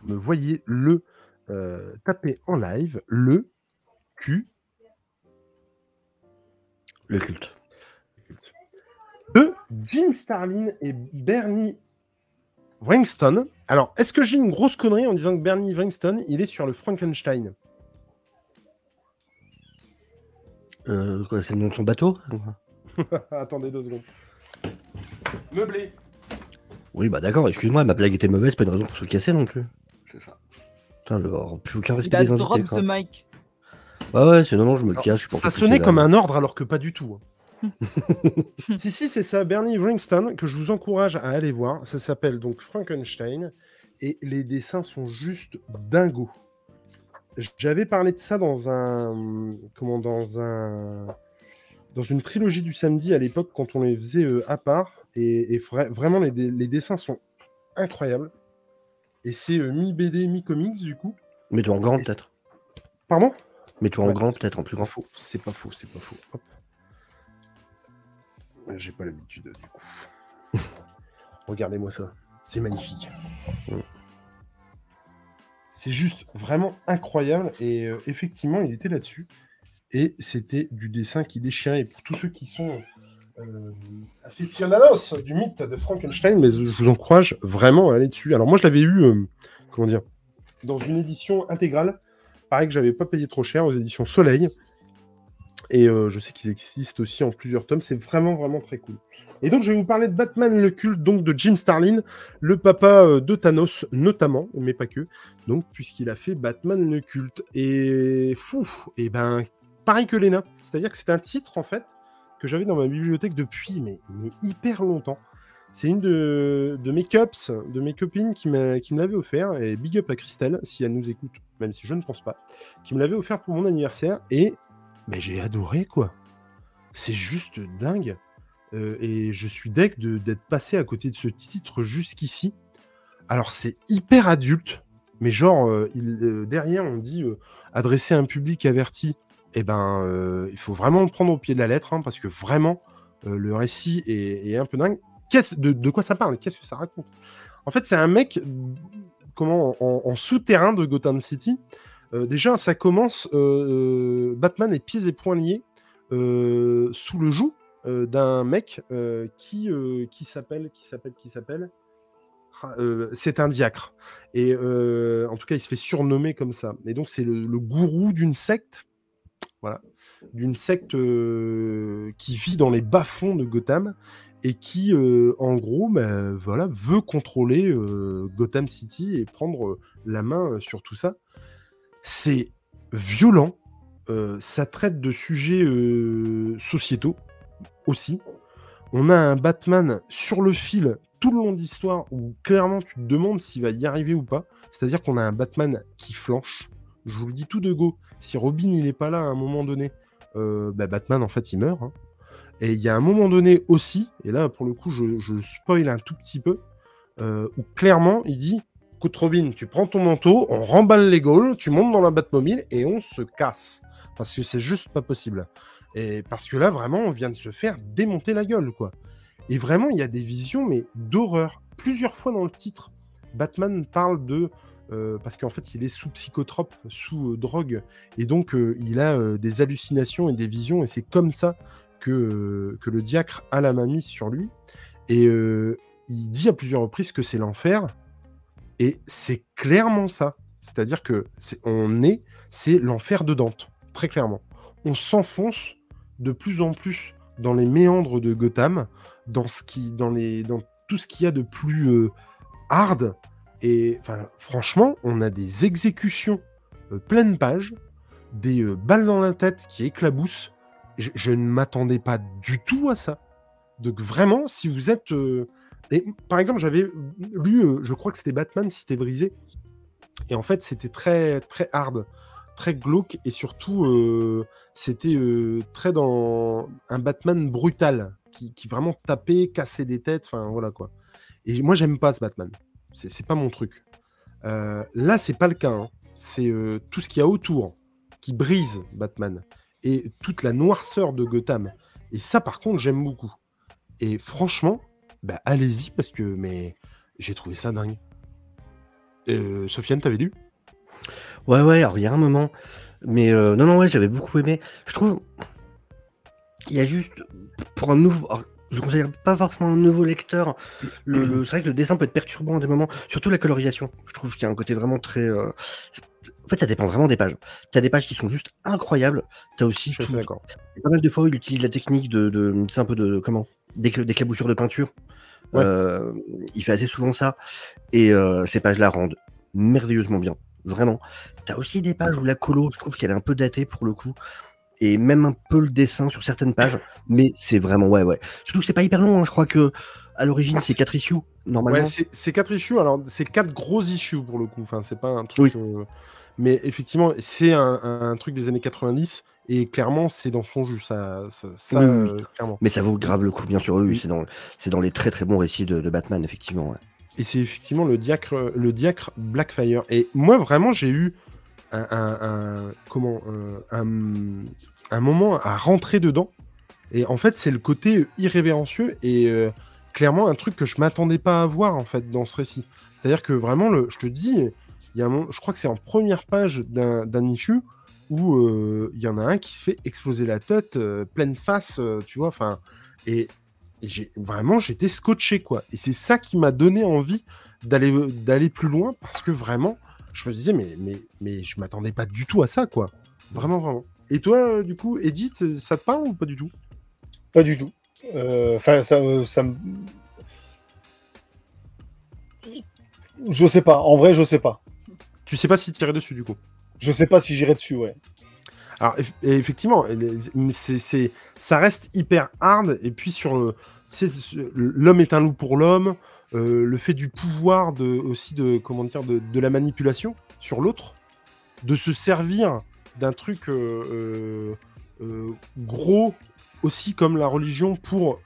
Vous me voyez le euh, taper en live, le Q Le culte. de Jim Starlin et Bernie Wringston. Alors, est-ce que j'ai une grosse connerie en disant que Bernie Wringston, il est sur le Frankenstein? Euh, quoi, c'est le nom de son bateau [LAUGHS] Attendez deux secondes. Meublé. Oui, bah d'accord, excuse-moi, ma blague était mauvaise, pas une raison pour se casser non plus. C'est ça. Putain, le... oh, plus aucun respect des drop invités. the quoi. mic. Ouais, ouais, c'est non, non, je me Alors, casse. je suis pas Ça compliqué, sonnait là. comme un ordre alors que pas du tout. hein. [LAUGHS] [LAUGHS] si, si, c'est ça, Bernie Wringston, que je vous encourage à aller voir. Ça s'appelle donc Frankenstein. Et les dessins sont juste dingos. J'avais parlé de ça dans un. Comment Dans un. Dans une trilogie du samedi à l'époque, quand on les faisait euh, à part. Et, et vra- vraiment, les, dessins sont incroyables. Et c'est euh, mi-BD, mi-comics, du coup. Mets-toi en grand, peut-être. Pardon? Mets-toi en Ouais. grand, peut-être, en plus grand. faux. C'est pas faux, c'est pas faux. J'ai pas l'habitude du coup. [LAUGHS] Regardez-moi ça. C'est magnifique. Mm. C'est juste vraiment incroyable. Et euh, effectivement, il était là-dessus. Et c'était du dessin qui déchirait. Et pour tous ceux qui sont euh, aficionados du mythe de Frankenstein, mais je vous encourage vraiment à aller dessus. Alors moi, je l'avais eu, euh, dans une édition intégrale. Pareil que j'avais pas payé trop cher aux éditions Soleil. Et euh, je sais qu'ils existent aussi en plusieurs tomes. C'est vraiment, vraiment très cool. Et donc, je vais vous parler de Batman le culte, donc de Jim Starlin, le papa euh, de Thanos, notamment, mais pas que. Donc, puisqu'il a fait Batman le culte. Et fou, et ben, pareil que Lena. C'est-à-dire que c'est un titre, en fait, que j'avais dans ma bibliothèque depuis, mais, hyper longtemps. C'est une de, mes cups, de mes copines qui, qui me l'avait offert. Et big up à Christelle, si elle nous écoute, même si je ne pense pas, qui me l'avait offert pour mon anniversaire. Et mais j'ai adoré, quoi. C'est juste dingue. Euh, et je suis deg de- d'être passé à côté de ce titre jusqu'ici. Alors c'est hyper adulte, mais genre euh, euh, derrière on dit adresser un public averti. Eh ben, il faut vraiment le prendre au pied de la lettre, hein, parce que vraiment le récit est, un peu dingue. De, quoi ça parle? Qu'est-ce que ça raconte? En fait, c'est un mec comment en, en souterrain de Gotham City. Euh, déjà, ça commence. euh, euh, Batman est pieds et poings liés sous le joug d'un mec qui s'appelle qui s'appelle qui s'appelle. Ah, c'est un diacre. Et en tout cas, il se fait surnommer comme ça. Et donc, c'est le, gourou d'une secte. Voilà. D'une secte qui vit dans les bas-fonds de Gotham et qui, en gros, bah, voilà, veut contrôler Gotham City et prendre la main sur tout ça. C'est violent. euh, ça traite de sujets euh, sociétaux aussi. On a un Batman sur le fil tout le long de l'histoire où clairement tu te demandes s'il va y arriver ou pas. C'est-à-dire qu'on a un Batman qui flanche. Je vous le dis tout de go. Si Robin il est pas là à un moment donné, euh, bah, Batman en fait il meurt. hein. Et il y a un moment donné aussi, et là pour le coup je, je spoil un tout petit peu, où clairement il dit Écoute Robin, tu prends ton manteau, on remballe les Gaules, tu montes dans la Batmobile et on se casse. Parce que c'est juste pas possible. Et parce que là vraiment on vient de se faire démonter la gueule quoi. Et vraiment il y a des visions mais d'horreur. Plusieurs fois dans le titre, Batman parle de euh, parce qu'en fait il est sous psychotrope, sous euh, drogue, et donc euh, il a des hallucinations et des visions, et c'est comme ça que, que le diacre a la main mise sur lui. Et il dit à plusieurs reprises que c'est l'enfer, et c'est clairement ça. C'est-à-dire que c'est, on est, c'est l'enfer de Dante, très clairement. On s'enfonce de plus en plus dans les méandres de Gotham, dans ce qui, tout ce qu'il y a de plus euh, hard. Et franchement, on a des exécutions euh, pleine page, des euh, balles dans la tête qui éclaboussent. Je, je ne m'attendais pas du tout à ça. Donc vraiment, si vous êtes... euh, Et par exemple, j'avais lu, euh, je crois que c'était Batman Cité brisée. Et en fait, c'était très, très hard, très glauque. Et surtout, euh, c'était euh, très dans un Batman brutal, qui, vraiment tapait, cassait des têtes. Enfin, voilà quoi. Et moi, j'aime pas ce Batman. C'est pas mon truc. Là, c'est pas le cas. hein. C'est tout ce qu'il y a autour qui brise Batman et toute la noirceur de Gotham. Et ça, par contre, j'aime beaucoup. Et franchement, bah, allez-y parce que mais j'ai trouvé ça dingue. Euh, Sofiane, t'avais lu? Ouais, ouais, alors il y a un moment. Mais euh, non, non, ouais, j'avais beaucoup aimé. Je trouve. Il y a juste. Pour un nouveau. Je ne conseille pas forcément un nouveau lecteur. Le, le- c'est vrai que le dessin peut être perturbant à des moments. Surtout la colorisation. Je trouve qu'il y a un côté vraiment très. euh, En fait, ça dépend vraiment des pages. Tu as des pages qui sont juste incroyables. Tu as aussi. Je tout- d'accord. Pas mal de fois, il utilise la technique de. de c'est un peu de. Comment D'écl- D'éclaboussure de peinture. Ouais. Euh, il fait assez souvent ça. Et euh, ces pages-là rendent merveilleusement bien. Vraiment. T'as aussi des pages où la colo, je trouve qu'elle est un peu datée pour le coup. Et même un peu le dessin sur certaines pages. Mais c'est vraiment, ouais, ouais. Surtout que c'est pas hyper long. hein. Je crois que à l'origine, c'est c'est- 4 issues, normalement. Ouais, c'est c'est quatre issues. Alors, c'est quatre gros issues pour le coup. Enfin, c'est pas un truc. euh, Mais effectivement, c'est un, un truc des années 90 et clairement, c'est dans son jus. Ça, ça, ça, Oui, oui, oui. euh, clairement. Mais ça vaut grave le coup, bien sûr. Oui, Oui. c'est dans, les très très bons récits de, de Batman, effectivement. ouais. Et c'est effectivement le diacre, le diacre Blackfire. Et moi, vraiment, j'ai eu un, un- un- moment à rentrer dedans. Et en fait, c'est le côté irrévérencieux et euh, clairement un truc que je m'attendais pas à voir en fait dans ce récit. C'est-à-dire que vraiment, le, je te dis, y a je crois que c'est en première page d'un issue où euh, il y en a un qui se fait exploser la tête, euh, pleine face, tu vois. Enfin, et et j'ai vraiment j'étais scotché quoi et c'est ça qui m'a donné envie d'aller d'aller plus loin parce que vraiment je me disais mais mais mais je m'attendais pas du tout à ça quoi vraiment vraiment et toi euh, du coup Edith ça te parle ou pas du tout? Pas du tout. Euh, Enfin, ça, me- ça me. Je sais pas. En vrai, je sais pas. tu sais pas si tirer dessus du coup? Je sais pas si j'irai dessus, ouais. alors effectivement c'est ça reste hyper hard et puis sur le l'homme est un loup pour l'homme euh, le fait du pouvoir de aussi de comment dire de, la manipulation sur l'autre de se servir d'un truc euh, euh, gros aussi comme la religion pour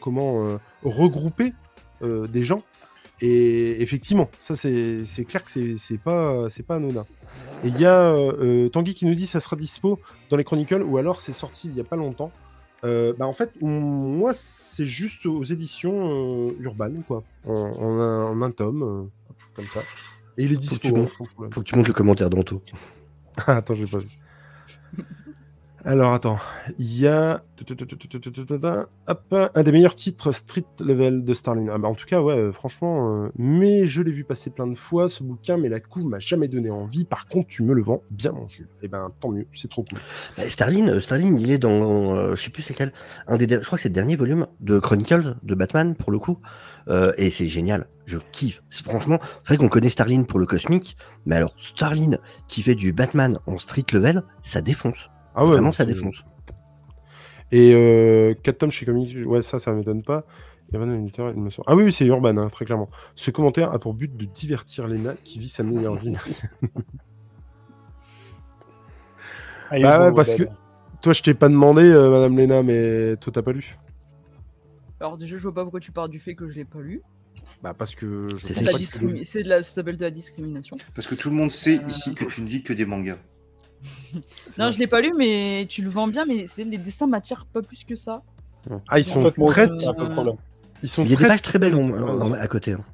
comment regrouper des gens Et effectivement, ça c'est clair que c'est pas pas anodin. Et il y a Tanguy qui nous dit ça sera dispo dans les Chronicles ou alors c'est sorti il y a pas longtemps. Euh, bah en fait, moi c'est juste aux éditions euh, Urban quoi, en, en un, en un tome euh, comme ça. Et il est dispo. tu hein, montes. Faut que tu montes le commentaire d'Anto. [LAUGHS] Attends, j'ai pas vu. Alors, attends. Il y a. Un des meilleurs titres street level de Starling. Ah, bah, en tout cas, ouais, euh, franchement. euh, Mais je l'ai vu passer plein de fois, ce bouquin, mais la couve m'a jamais donné envie. Par contre, tu me le vends bien, mon Jules. Et ben, tant mieux, c'est trop cool. Bah, Starling, euh, il est dans, euh, je sais plus c'est quel, un des, je crois que c'est le dernier volume de Chronicles de Batman pour le coup, Euh, et c'est génial. Je kiffe. Franchement, c'est vrai qu'on connaît Starling pour le cosmique, mais alors Starling qui fait du Batman en street level, ça défonce. Ah ouais, Vraiment, non, ça défonce. Et euh, 4 tomes chez Comics, ouais, ça, ça m'étonne pas. Ah oui, oui, c'est Urban, hein, très clairement. Ce commentaire a pour but de divertir Lena qui vit sa meilleure vie. Merci. [LAUGHS] Ah, Bah ouais, parce que- Toi, je t'ai pas demandé, euh, Madame Lena, mais toi, t'as pas lu Alors déjà, je vois pas pourquoi tu parles du fait que je l'ai pas lu. Bah parce que je C'est de la c'est de la... ça s'appelle de la discrimination. Parce que tout le monde sait Euh, ici que tu ne lis que des mangas. Non, vrai. je l'ai pas lu, mais tu le vends bien, mais c'est- les dessins m'attirent pas plus que ça. Ah, ils sont très, ils sont Il y a des très- pages très belles en- en- à côté. hein.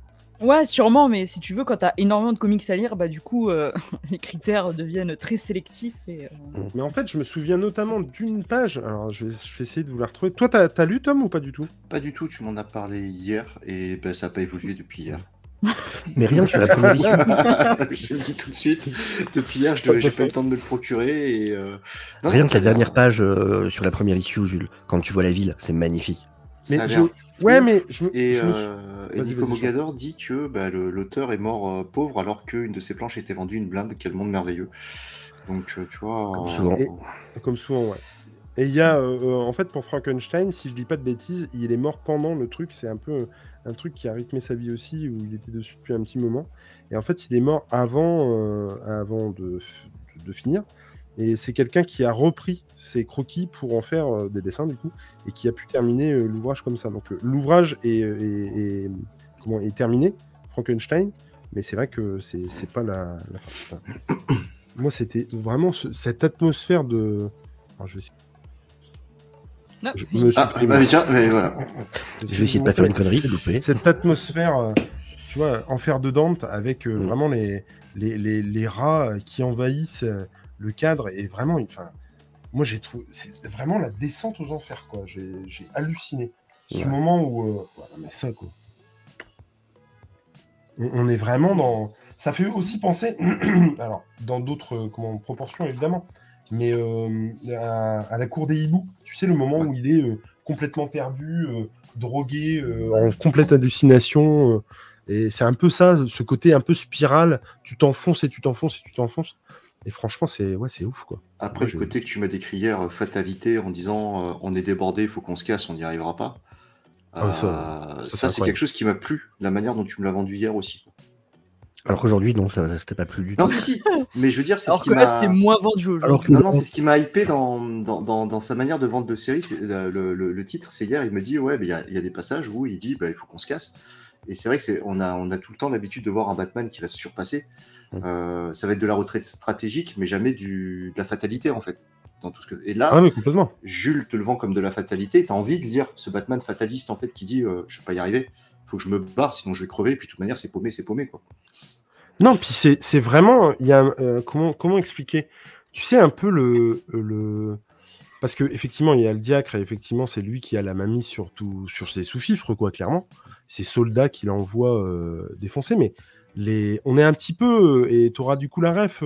Ouais, sûrement, mais si tu veux, quand t'as énormément de comics à lire, bah du coup, euh, [LAUGHS] les critères deviennent très sélectifs et. euh, Mais en fait, je me souviens notamment d'une page. Alors, je vais, je vais essayer de vous la retrouver. Toi, t'as as lu Tom ou pas du tout? Pas du tout, tu m'en as parlé hier et ben, ça n'a pas évolué depuis hier. Mais rien que sur la première issue. [LAUGHS] je le dis tout de suite. Depuis hier, je j'ai pas eu le temps de me le procurer. Et, euh, non, Rien que la dernière page euh, sur la première issue, Jules, quand tu vois la ville, c'est magnifique. Mais je- Ouais, mais je. Et, je euh, et Nico Mogador dit que bah, l'auteur est mort euh, pauvre alors qu'une de ses planches était vendue une blinde. Quel monde merveilleux. Donc, tu vois. Comme euh, souvent. Et- Comme souvent, ouais. Et il y a, en fait, pour Frankenstein, si je dis pas de bêtises, il est mort pendant le truc. C'est un peu un truc qui a rythmé sa vie aussi, où il était dessus depuis un petit moment. Et en fait, il est mort avant, euh, avant de, finir. Et c'est quelqu'un qui a repris ses croquis pour en faire euh, des dessins, du coup, et qui a pu terminer euh, l'ouvrage comme ça. Donc, l'ouvrage est, est- est- comment, est terminé, Frankenstein, mais c'est vrai que c'est pas la, fin. [COUGHS] Moi, c'était vraiment ce- cette atmosphère de. Non, Je me suis Ah, pris- bah, tiens, mais voilà. Je vais essayer de pas faire une connerie, plaît. Cette atmosphère, euh, tu vois, enfer de Dante, avec euh, Mm. vraiment les, les, les, les rats qui envahissent euh, le cadre, et vraiment, enfin, moi j'ai trouvé, c'est vraiment la descente aux enfers, quoi. J'ai halluciné. Ce Ouais. moment où, euh, voilà, mais ça, quoi. On, on est vraiment dans. Ça fait aussi penser, [CLEARS THROAT] alors, dans d'autres comment, proportions évidemment, mais euh, à, à la cour des hiboux. Tu sais, le moment où il est euh, complètement perdu, euh, drogué, euh, en complète hallucination. euh, et c'est un peu ça, ce côté un peu spirale. Tu t'enfonces et tu t'enfonces et tu t'enfonces. Et franchement, c'est ouais, c'est ouf, quoi. Après, le côté que tu m'as décrit hier, fatalité, en disant euh, on est débordé, il faut qu'on se casse, on n'y arrivera pas. Ah ça, ça, c'est ça, c'est incroyable. quelque chose qui m'a plu, la manière dont tu me l'as vendu hier aussi. Alors qu'aujourd'hui, non, ça t'a pas plu du tout. Non, si, si, mais je veux dire, c'est ce Alors qui que là, m'a. c'était moins vendu aujourd'hui. Non, non, c'est ce qui m'a hypé dans, dans, dans, dans sa manière de vendre de série. c'est- Le, le- le titre, c'est hier, il me dit Ouais, il y a, il y a des passages où il dit bah, Il faut qu'on se casse. Et c'est vrai que c'est, on, a, on a tout le temps l'habitude de voir un Batman qui va se surpasser. Euh, ça va être de la retraite stratégique, mais jamais du, de la fatalité, en fait. Dans tout ce que... Et là, Ah oui, complètement. Jules te le vend comme de la fatalité. Tu as envie de lire ce Batman fataliste, en fait, qui dit euh, Je vais pas y arriver, faut que je me barre, sinon je vais crever. Et puis, de toute manière, c'est paumé, c'est paumé. Quoi. Non, puis c'est vraiment. Euh, comment, expliquer? Tu sais, un peu le. Parce que effectivement, il y a le diacre, et effectivement, c'est lui qui a la mamie sur, sur ses sous-fifres, quoi, clairement. Ces soldats qu'il envoie euh, défoncer, mais les... on est un petit peu. euh, Et tu auras du coup la ref,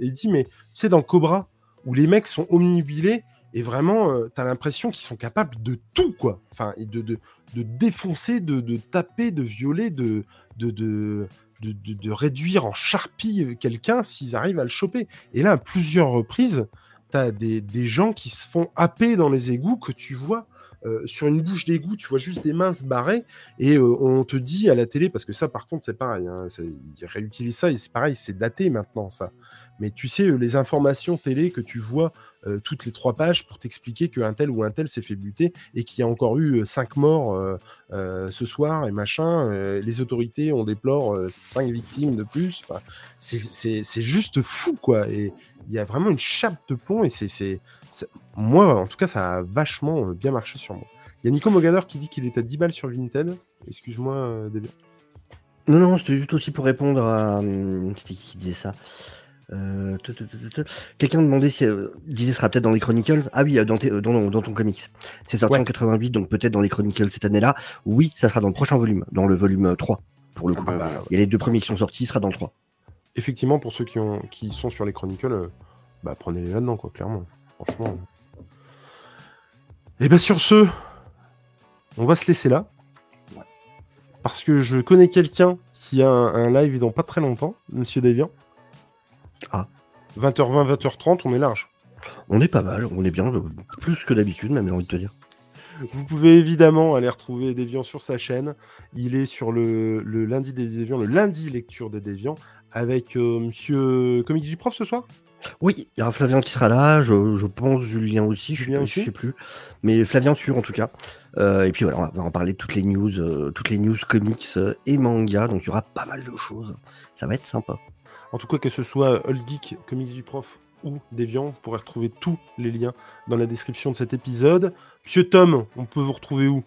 Eddie, mais tu sais, dans Cobra, où les mecs sont omnibilés, et vraiment, euh, t'as l'impression qu'ils sont capables de tout, quoi. Enfin, de, de, de défoncer, de, de taper, de violer, de. de, de de, réduire en charpie euh, quelqu'un s'ils arrivent à le choper. Et là, à plusieurs reprises, tu as des, des gens qui se font happer dans les égouts que tu vois euh, sur une bouche d'égout, tu vois juste des mains se barrer et euh, on te dit à la télé, parce que ça par contre c'est pareil, hein, ils réutilisent ça et c'est pareil, c'est daté maintenant ça. Mais tu sais, euh, les informations télé que tu vois euh, toutes les trois pages pour t'expliquer qu'un tel ou un tel s'est fait buter et qu'il y a encore eu euh, cinq morts ce soir et machin. les autorités, on déplore cinq victimes de plus. C'est- juste fou, quoi. Et il y a vraiment une chape de plomb et c'est. Moi, en tout cas, ça a vachement bien marché sur moi. Il y a Nico Mogador qui dit qu'il est à 10 balles sur Vinted. Excuse-moi, Delia. Non, non, c'était juste aussi pour répondre à. hum, C'était qui disait ça? Euh, Quelqu'un demandait si. euh, disait sera peut-être dans les Chronicles. Ah oui, euh, dans, tes- euh, dans, dans ton comics. C'est sorti Ouais. en 88, donc peut-être dans les Chronicles cette année-là. Oui, ça sera dans le prochain volume, dans le volume euh, 3, pour le Ah coup. bah. Il y a les deux premiers qui sont sortis, il sera dans le 3. Effectivement, pour ceux qui, ont, qui sont sur les Chronicles, euh, bah, prenez-les là-dedans, quoi, clairement. Franchement. Et bah, sur ce, on va se laisser là. Ouais. Parce que je connais quelqu'un qui a un, un live dans pas très longtemps, Monsieur Deviant. Ah. 20h20, 20h30, on est large. On est pas mal, on est bien, euh, plus que d'habitude, même, j'ai envie de te dire. Vous pouvez évidemment aller retrouver Deviant sur sa chaîne. Il est sur le, le lundi des Déviants, le lundi lecture des Déviants, avec euh, Monsieur Comics du Prof ce soir. Oui, il y aura Flavien qui sera là, je, je pense Julien aussi, je, Julien je aussi sais plus. Mais Flavien sûr en tout cas. Euh, et puis voilà, on va, on va en parler de toutes les news, euh, toutes les news comics et manga, donc il y aura pas mal de choses. Ça va être sympa. En tout cas, que ce soit Old Geek, Comics du Prof ou Deviant, vous pourrez retrouver tous les liens dans la description de cet épisode. Monsieur Tom, on peut vous retrouver où?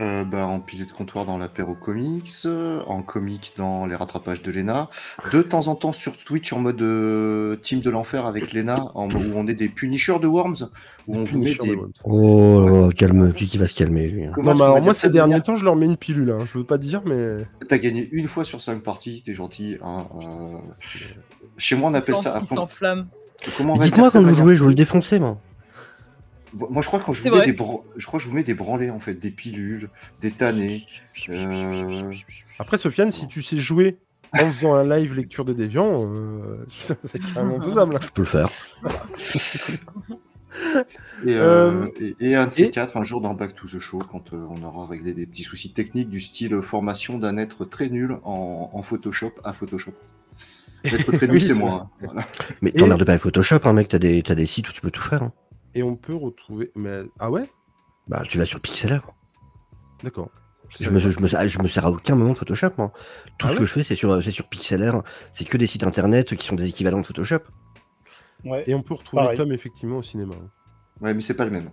Euh, bah, en pilier de comptoir dans l'apéro comics, euh, en comic dans les rattrapages de Lena, de temps en temps sur Twitch en mode euh, team de l'enfer avec Lena, en, où on est des punishers de Worms, où on vous met des. Oh, là là, calme, qui, qui va se calmer lui. hein. Comment Non, peux alors moi, ces de derniers temps, je leur mets une pilule. Hein. Je veux pas dire, mais. T'as gagné une fois sur cinq parties, t'es gentil. hein, euh, Chez moi, on appelle ça. il s'enflamme. Comment on va Dites-moi quand vous jouez, je veux le défoncer moi. Moi, je crois que quand je vous mets des bran- je crois que je vous mets des branlés en fait, des pilules, des tannés. euh, Après, Sofiane, si tu sais jouer en faisant un live lecture des Déviants, euh, [LAUGHS] c'est carrément faisable. hein. Je peux le faire. Et, euh, Euh, et, et un de ces et- quatre, un jour dans Back to the Show, quand euh, on aura réglé des petits soucis techniques du style formation d'un être très nul en, en Photoshop à Photoshop. L'être très nul, [LAUGHS] Oui, c'est c'est moi. hein. Voilà. Mais Et- t'emmerdes pas avec Photoshop, hein, mec, t'as des, t'as des sites où tu peux tout faire. hein. Et on peut retrouver. Mais... Ah ouais? Bah, tu vas sur Pixelr. D'accord. Je me, je, me, je me sers à aucun moment de Photoshop, moi. Tout Ah ce ouais? que je fais, c'est sur, c'est sur Pixelr. C'est que des sites internet qui sont des équivalents de Photoshop. Ouais. Et on peut retrouver Pareil. Tom effectivement au cinéma. hein. Ouais, mais c'est pas le même.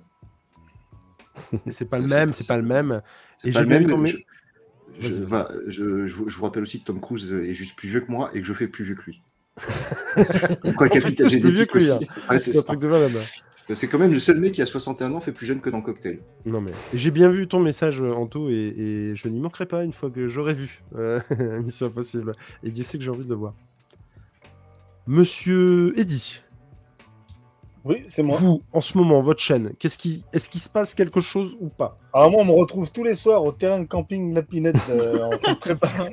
C'est pas le même, c'est- pas le même. C'est Et pas le même. je, je- je- je vous- rappelle aussi que Tom Cruise est juste plus vieux que moi et que je fais plus vieux que lui. [LAUGHS] Quoi, capital génétique que lui, aussi. Ouais, c'est un truc de malade. C'est quand même le seul mec qui a 61 ans fait plus jeune que dans Cocktail. Non mais j'ai bien vu ton message euh, Anto et, et je n'y manquerai pas une fois que j'aurai vu euh, [LAUGHS] Mission Impossible et Dieu sait que j'ai envie de le voir. Monsieur Eddy, Oui, c'est moi. vous en ce moment votre chaîne, qu'est-ce qui est-ce qu'il se passe quelque chose ou pas? Alors moi, on me retrouve tous les soirs au terrain de camping La Pinette euh, en train de préparer.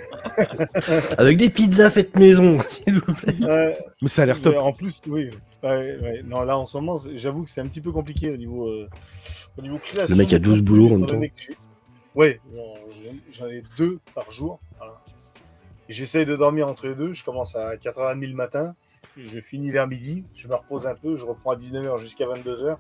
Avec des pizzas faites maison, [LAUGHS] s'il vous plaît. Mais ça a l'air top. En plus, oui. Ouais, ouais. Non, là, en ce moment, j'avoue que c'est un petit peu compliqué au niveau, euh, au niveau création. Le mec a de 12 contenu, boulots en même j'ai- Ouais, j'en- ai deux par jour. voilà. J'essaye de dormir entre les deux. Je commence à 4h30 le matin. Je finis vers midi. Je me repose un peu. Je reprends à 19h jusqu'à 22h.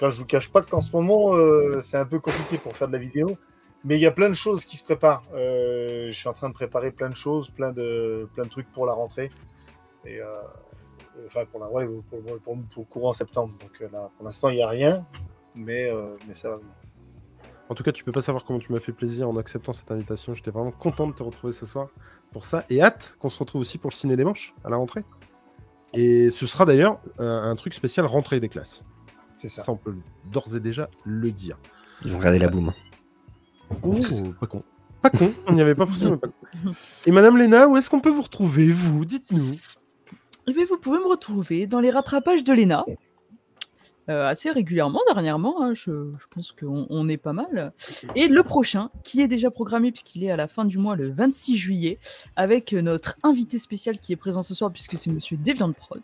Là, je vous cache pas qu'en ce moment, euh, c'est un peu compliqué pour faire de la vidéo. Mais il y a plein de choses qui se préparent. Euh, je suis en train de préparer plein de choses, plein de, plein de trucs pour la rentrée. Et euh, enfin, pour, la, ouais, pour, pour courant septembre. Donc là, pour l'instant, il n'y a rien. Mais, mais ça va venir. En tout cas, tu peux pas savoir comment tu m'as fait plaisir en acceptant cette invitation. J'étais vraiment content de te retrouver ce soir pour ça et hâte qu'on se retrouve aussi pour le ciné des manches à la rentrée. Et ce sera d'ailleurs un, un truc spécial rentrée des classes. C'est ça. Ça, on peut d'ores et déjà le dire. Ils vont regarder la boum. Oh, pas con. Pas con, on n'y avait pas pensé, mais [LAUGHS] pas con. Et Madame Léna, où est-ce qu'on peut vous retrouver, vous? Dites-nous. Eh bien, vous pouvez me retrouver dans les rattrapages de l'ENA. Euh, assez régulièrement dernièrement, hein, je, je pense qu'on on est pas mal. Et le prochain, qui est déjà programmé puisqu'il est à la fin du mois, le 26 juillet, avec notre invité spécial qui est présent ce soir puisque c'est Monsieur Deviant Prod.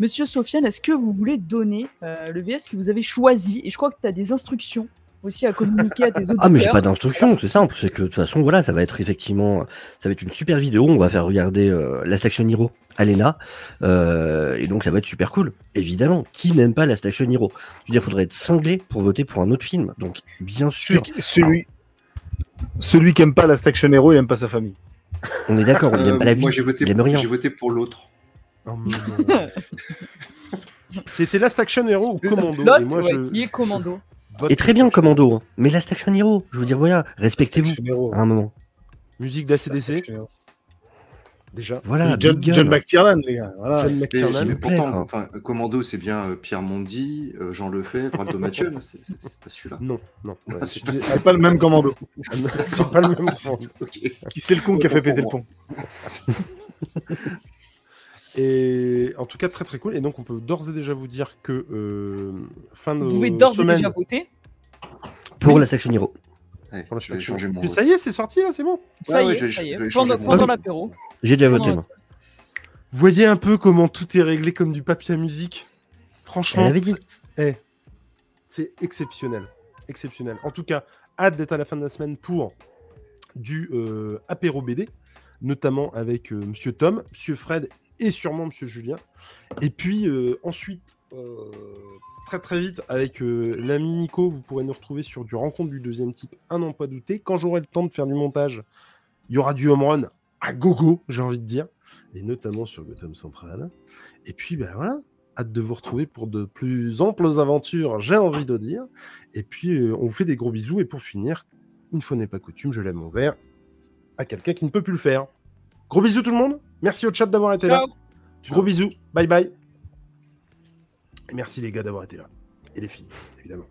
Monsieur Sofiane, est-ce que vous voulez donner euh, le VS que vous avez choisi? Et je crois que tu as des instructions aussi à communiquer à tes auditeurs. Ah mais j'ai pas d'instruction, c'est simple, c'est que de toute façon voilà, ça va être effectivement, ça va être une super vidéo, on va faire regarder euh, la Station Hero à Lena, euh, et donc ça va être super cool. Évidemment, qui n'aime pas la Station Hero? Je veux dire, faudrait être cinglé pour voter pour un autre film, donc bien sûr, celui, celui qui aime pas la Station Hero, il aime pas sa famille. on est d'accord, on Euh, n'aime pas la vie, moi, j'ai voté, il aime rien. j'ai voté pour l'autre. Oh. [LAUGHS] C'était Last Action Hero ou Commando? et L'autre, moi, ouais, je- qui est commando? Et très bien Commando, hein. mais la Station Hero, je veux dire voilà, respectez-vous à un moment. Musique d'ACDC. Déjà. Voilà, John, McTiernan, les gars. Voilà. John Mais, McTiernan. pourtant, enfin, Commando, c'est bien euh, Pierre Mondi, euh, Jean Lefebvre, Aldo Mathieu, mais c'est pas celui-là. Non, non. ouais, Ah, c'est je pas dis- C'est pas le même commando. [LAUGHS] C'est pas le même. Ok. Qui c'est le con qui a fait péter le pont [LAUGHS] Et en tout cas, très très cool. Et donc, on peut d'ores et déjà vous dire que euh, fin de Vous pouvez d'ores et déjà voter? Pour la Station Hero. Pour mon. Ça y est, c'est sorti là, c'est bon. Ça Ouais, y est, j'ai- ça y est. j'ai Pendant, l'apéro. J'ai déjà voté moi. Voyez un peu comment tout est réglé comme du papier à musique. Franchement, eh, c'est exceptionnel. Exceptionnel. En tout cas, hâte d'être à la fin de la semaine pour du euh, apéro BD, notamment avec euh, Monsieur Tom, Monsieur Fred et sûrement Monsieur Julien. Et puis euh, ensuite, euh, très très vite, avec euh, l'ami Nico, vous pourrez nous retrouver sur du rencontre du deuxième type, un n'en pas douter. Quand j'aurai le temps de faire du montage, il y aura du home run à gogo, j'ai envie de dire, et notamment sur Gotham Central. Et puis, ben voilà, hâte de vous retrouver pour de plus amples aventures, j'ai envie de dire. Et puis, euh, on vous fait des gros bisous. Et pour finir, une fois n'est pas coutume, je lève mon verre à quelqu'un qui ne peut plus le faire. Gros bisous tout le monde. Merci au chat d'avoir été là. Ciao. Gros bisous. Bye bye. Merci les gars d'avoir été là. Et les filles, évidemment.